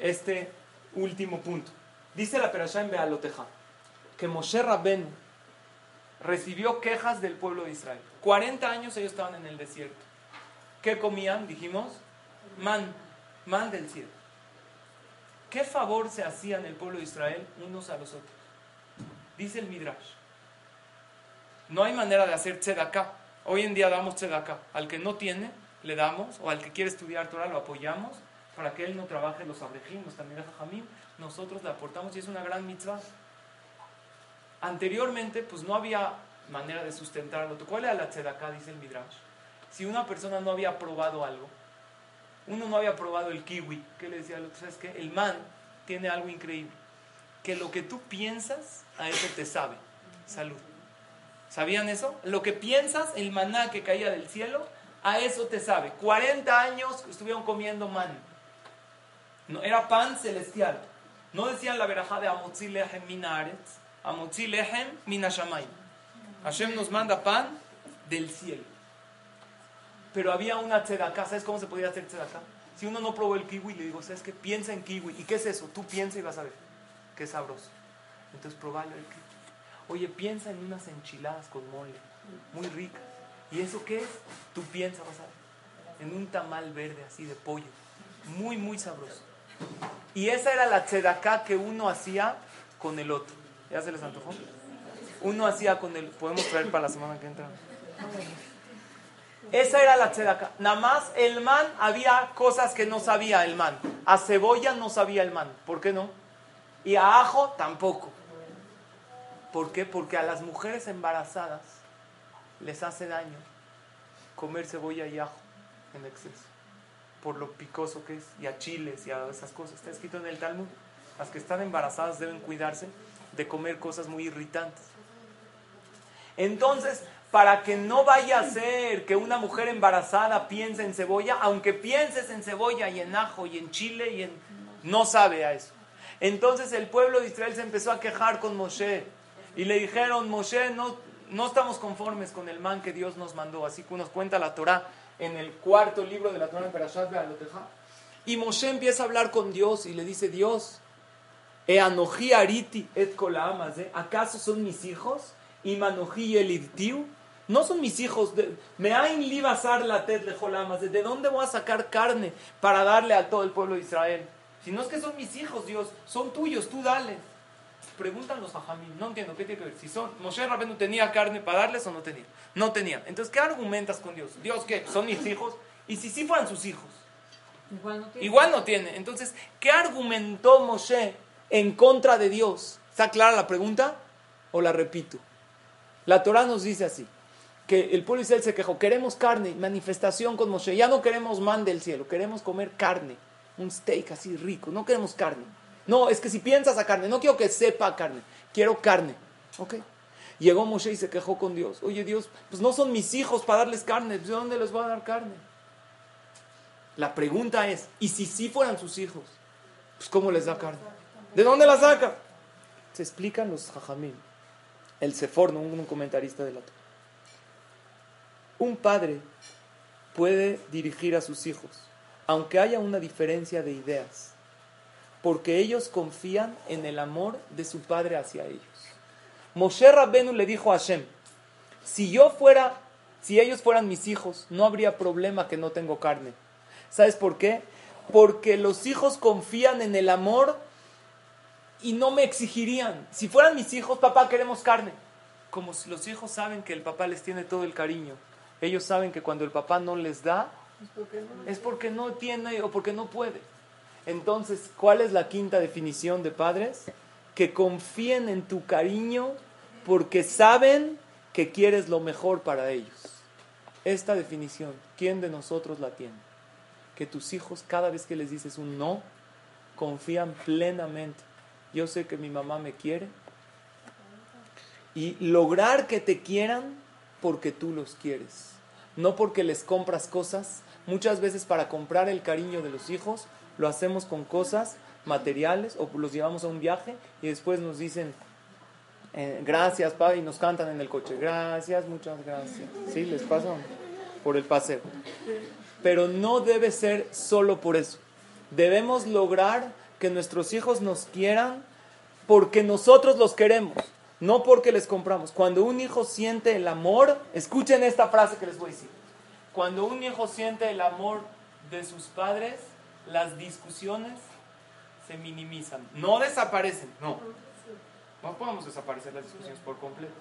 este último punto. Dice la Perashá en Bealoteja que Moshe Rabben recibió quejas del pueblo de Israel. 40 años ellos estaban en el desierto. ¿Qué comían? Dijimos, man, man del cielo. ¿Qué favor se hacían el pueblo de Israel unos a los otros? Dice el Midrash. No hay manera de hacer tzedakah. Hoy en día damos tzedakah. Al que no tiene, le damos, o al que quiere estudiar Torah, lo apoyamos para que él no trabaje los abrejim, los también Nosotros le aportamos y es una gran mitzvah. Anteriormente, pues no había manera de sustentarlo. ¿Cuál era la tzedakah? Dice el Midrash. Si una persona no había probado algo, uno no había probado el kiwi, ¿qué le decía al otro? ¿Sabes qué? El man tiene algo increíble. Que lo que tú piensas, a eso te sabe. Salud. ¿Sabían eso? Lo que piensas, el maná que caía del cielo, a eso te sabe. 40 años estuvieron comiendo man. No, era pan celestial. No decían la verajá de Amotzi Lehem Minaretz, Amotzi Lehem Minashamayim. Hashem nos manda pan del cielo. Pero había una tzedaká. ¿Sabes cómo se podía hacer tzedaká? Si uno no probó el kiwi, le digo, ¿sabes qué? Piensa en kiwi. ¿Y qué es eso? Tú piensa y vas a ver. Qué sabroso. Entonces, probalo el kiwi. Oye, piensa en unas enchiladas con mole. Muy ricas. ¿Y eso qué es? Tú piensa, vas a ver. En un tamal verde así de pollo. Muy, muy sabroso. Y esa era la tzedaká que uno hacía con el otro. ¿Ya se les antojó? Uno hacía con el... ¿Podemos traer para la semana que entra? Esa era la tzedaká. Nada más el man había cosas que no sabía el man. A cebolla no sabía el man. ¿Por qué no? Y a ajo tampoco. ¿Por qué? Porque a las mujeres embarazadas les hace daño comer cebolla y ajo en exceso. Por lo picoso que es. Y a chiles y a esas cosas. Está escrito en el Talmud. Las que están embarazadas deben cuidarse de comer cosas muy irritantes. Entonces, para que no vaya a ser que una mujer embarazada piense en cebolla, aunque pienses en cebolla y en ajo y en chile y en... no sabe a eso. Entonces el pueblo de Israel se empezó a quejar con Moshe y le dijeron, Moshe, no, no estamos conformes con el man que Dios nos mandó, así que nos cuenta la Torah en el cuarto libro de la Torah en Perashat Y Moshe empieza a hablar con Dios y le dice, Dios, e ariti et ¿acaso son mis hijos? Y manoji elidtiu, no son mis hijos. Me hay libasar la ted de ¿De dónde voy a sacar carne para darle a todo el pueblo de Israel? Si no es que son mis hijos, Dios, son tuyos, tú dale. Preguntan los hajamim, no entiendo, ¿qué tiene que ver? Si son, Moshe Rabenu tenía carne para darles o no tenía. No tenía. Entonces, ¿qué argumentas con Dios? Dios, ¿qué? ¿Son mis hijos? Y si sí fueran sus hijos. Igual no tiene. Igual no tiene. Entonces, ¿qué argumentó Moshe en contra de Dios? ¿Está clara la pregunta? ¿O la repito? La Torah nos dice así, que el pueblo Israel se quejó, queremos carne, manifestación con Moshe, ya no queremos man del cielo, queremos comer carne, un steak así rico, no queremos carne. No, es que si piensas a carne, no quiero que sepa carne, quiero carne. Ok. Llegó Moshe y se quejó con Dios. Oye Dios, pues no son mis hijos para darles carne, ¿de dónde les voy a dar carne? La pregunta es, ¿y si sí fueran sus hijos? Pues ¿cómo les da carne? ¿De dónde la saca? Se explican los jajamim. El Sefor, un, comentarista de la Torah. Un padre puede dirigir a sus hijos, aunque haya una diferencia de ideas porque ellos confían en el amor de su padre hacia ellos. Moshe Rabbenu le dijo a Hashem, si yo fuera, si ellos fueran mis hijos, no habría problema que no tengo carne. ¿Sabes por qué? Porque los hijos confían en el amor y no me exigirían. Si fueran mis hijos, papá, queremos carne. Como si los hijos saben que el papá les tiene todo el cariño. Ellos saben que cuando el papá no les da, es porque no tiene o porque no puede. Entonces, ¿cuál es la quinta definición de padres? Que confíen en tu cariño porque saben que quieres lo mejor para ellos. Esta definición, ¿quién de nosotros la tiene? Que tus hijos cada vez que les dices un no, confían plenamente. Yo sé que mi mamá me quiere. Y lograr que te quieran porque tú los quieres. No porque les compras cosas. Muchas veces para comprar el cariño de los hijos lo hacemos con cosas materiales o los llevamos a un viaje y después nos dicen eh, gracias, pa, y nos cantan en el coche. Gracias, muchas gracias. ¿Sí? Les pasa por el paseo. Pero no debe ser solo por eso. Debemos lograr que nuestros hijos nos quieran porque nosotros los queremos, no porque les compramos. Cuando un hijo siente el amor, escuchen esta frase que les voy a decir. Cuando un hijo siente el amor de sus padres, las discusiones se minimizan. No desaparecen, no. No podemos desaparecer las discusiones por completo.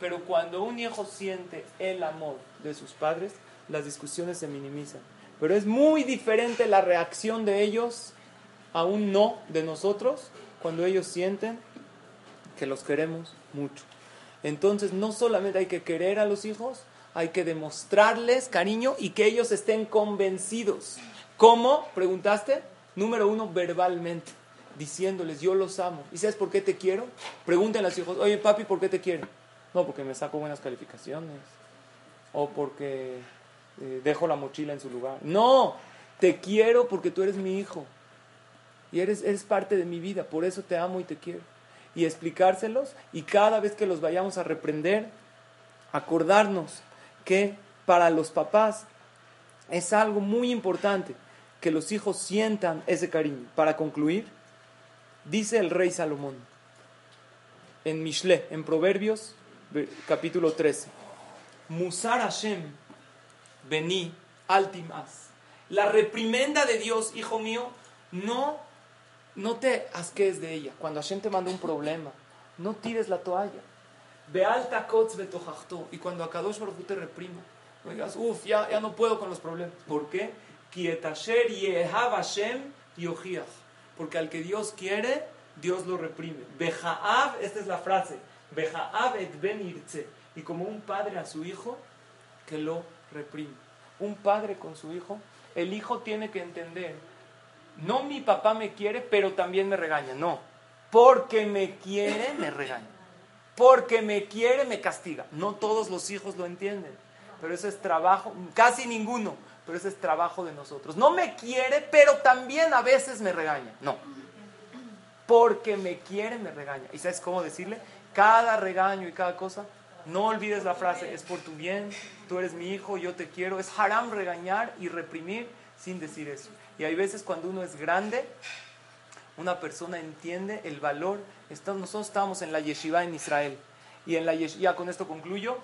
Pero cuando un hijo siente el amor de sus padres, las discusiones se minimizan. Pero es muy diferente la reacción de ellos a no de nosotros cuando ellos sienten que los queremos mucho. Entonces no solamente hay que querer a los hijos, hay que demostrarles cariño y que ellos estén convencidos ¿Cómo? Preguntaste. Número uno, verbalmente, diciéndoles, yo los amo. ¿Y sabes por qué te quiero? Pregúntenle a los hijos, oye papi, ¿por qué te quiero? No, porque me saco buenas calificaciones. O porque eh, dejo la mochila en su lugar. No, te quiero porque tú eres mi hijo. Y eres, parte de mi vida, por eso te amo y te quiero. Y explicárselos y cada vez que los vayamos a reprender, acordarnos que para los papás es algo muy importante que los hijos sientan ese cariño. Para concluir, dice el rey Salomón en Mishle, en Proverbios, capítulo 13, Musar Hashem beni altimas. La reprimenda de Dios, hijo mío, no, no te asques de ella. Cuando Hashem te manda un problema, no tires la toalla. Ve alta. Y cuando Akadosh Baruj Hu te reprima, no digas, uff, ya, ya no puedo con los problemas. ¿Por qué? Porque al que Dios quiere, Dios lo reprime. Bejaav, esta es la frase. Bejaav et ben. Y como un padre a su hijo, que lo reprime. Un padre con su hijo, el hijo tiene que entender, no mi papá me quiere, pero también me regaña. No, porque me quiere, me regaña. Porque me quiere, me castiga. No todos los hijos lo entienden, pero eso es trabajo, casi ninguno, pero ese es trabajo de nosotros. No me quiere, pero también a veces me regaña. No, porque me quiere, me regaña. ¿Y sabes cómo decirle? Cada regaño y cada cosa, no olvides la frase, es por tu bien, tú eres mi hijo, yo te quiero. Es haram regañar y reprimir sin decir eso. Y hay veces cuando uno es grande, una persona entiende el valor. nosotros estábamos en la yeshiva en Israel. Y en la con esto concluyo,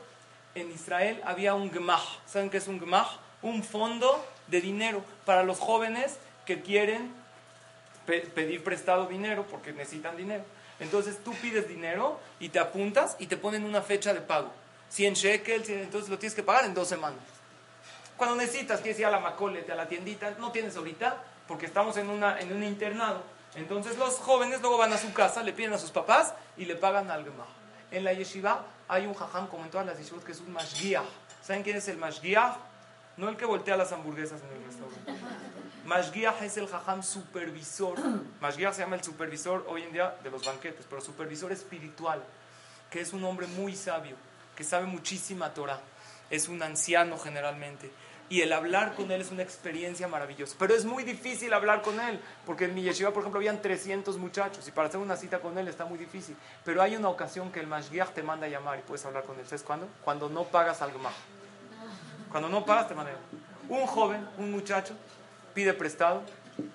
en Israel había un gmach. ¿Saben qué es un gmach? Un fondo de dinero para los jóvenes que quieren pedir prestado dinero porque necesitan dinero. Entonces tú pides dinero y te apuntas y te ponen una fecha de pago. 100 shekels, entonces lo tienes que pagar en dos semanas. Cuando necesitas, quieres ir a la Macolete, a la tiendita, no tienes ahorita porque estamos en, una, en un internado. Entonces los jóvenes luego van a su casa, le piden a sus papás y le pagan algo más. En la yeshiva hay un jajam, como en todas las yeshivas, que es un mashgiach. ¿Saben quién es el mashgiach? No el que voltea las hamburguesas en el restaurante. Mashgiach es el jajam supervisor. Mashgiach se llama el supervisor hoy en día de los banquetes, pero supervisor espiritual, que es un hombre muy sabio, que sabe muchísima Torah. Es un anciano generalmente. Y el hablar con él es una experiencia maravillosa. Pero es muy difícil hablar con él, porque en mi yeshiva, por ejemplo, habían 300 muchachos y para hacer una cita con él está muy difícil. Pero hay una ocasión que el Mashgiach te manda a llamar y puedes hablar con él. ¿Sabes cuándo? Cuando no pagas algo más. Cuando no pagas, te manda. Un joven, un muchacho, pide prestado,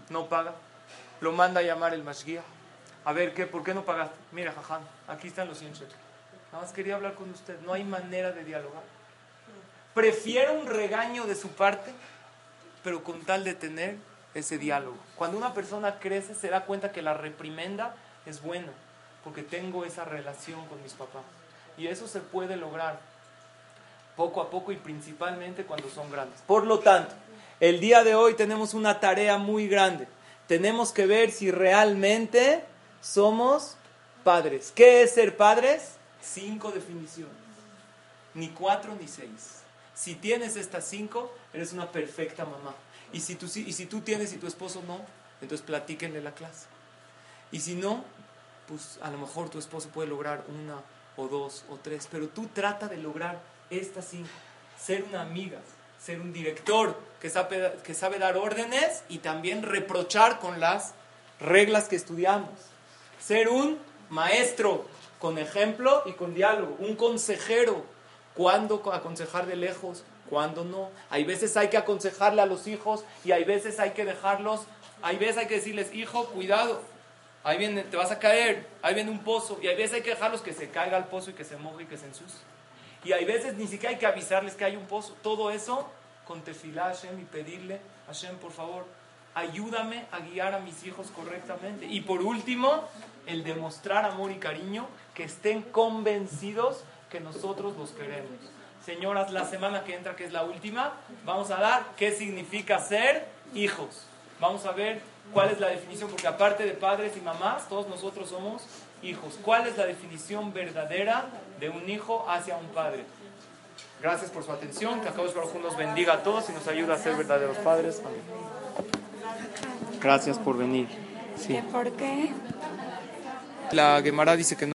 no paga, lo manda a llamar el Mashgiach. A ver, ¿qué? ¿por qué no pagaste? Mira, jajam, aquí están los 100 Nada más quería hablar con usted. No hay manera de dialogar. Prefiero un regaño de su parte, pero con tal de tener ese diálogo. Cuando una persona crece, se da cuenta que la reprimenda es buena, porque tengo esa relación con mis papás. Y eso se puede lograr poco a poco y principalmente cuando son grandes. Por lo tanto, el día de hoy tenemos una tarea muy grande. Tenemos que ver si realmente somos padres. ¿Qué es ser padres? Cinco definiciones. Ni cuatro ni seis. Si tienes estas cinco, eres una perfecta mamá. Y si tú, y si tú tienes y tu esposo no, entonces platíquenle la clase. Y si no, pues a lo mejor tu esposo puede lograr una o dos o tres, pero tú trata de lograr estas cinco. Ser una amiga, ser un director que sabe, que sabe dar órdenes y también reprochar con las reglas que estudiamos. Ser un maestro con ejemplo y con diálogo, un consejero, cuando aconsejar de lejos, cuando no. Hay veces hay que aconsejarle a los hijos y hay veces hay que dejarlos, hay veces hay que decirles, hijo, cuidado, ahí viene, te vas a caer, ahí viene un pozo, y hay veces hay que dejarlos que se caiga al pozo y que se moje y que se ensucie. Y hay veces ni siquiera hay que avisarles que hay un pozo. Todo eso con tefilá Hashem y pedirle, Hashem, por favor, ayúdame a guiar a mis hijos correctamente. Y por último, el demostrar amor y cariño, que estén convencidos que nosotros los queremos. Señoras, la semana que entra, que es la última, vamos a dar qué significa ser hijos. Vamos a ver cuál es la definición, porque aparte de padres y mamás, todos nosotros somos hijos. ¿Cuál es la definición verdadera de un hijo hacia un padre? Gracias por su atención. Que Akadosh Baruj nos bendiga a todos y nos ayude a ser verdaderos padres. Gracias por venir. Sí. ¿Por qué? La Gemara dice que no.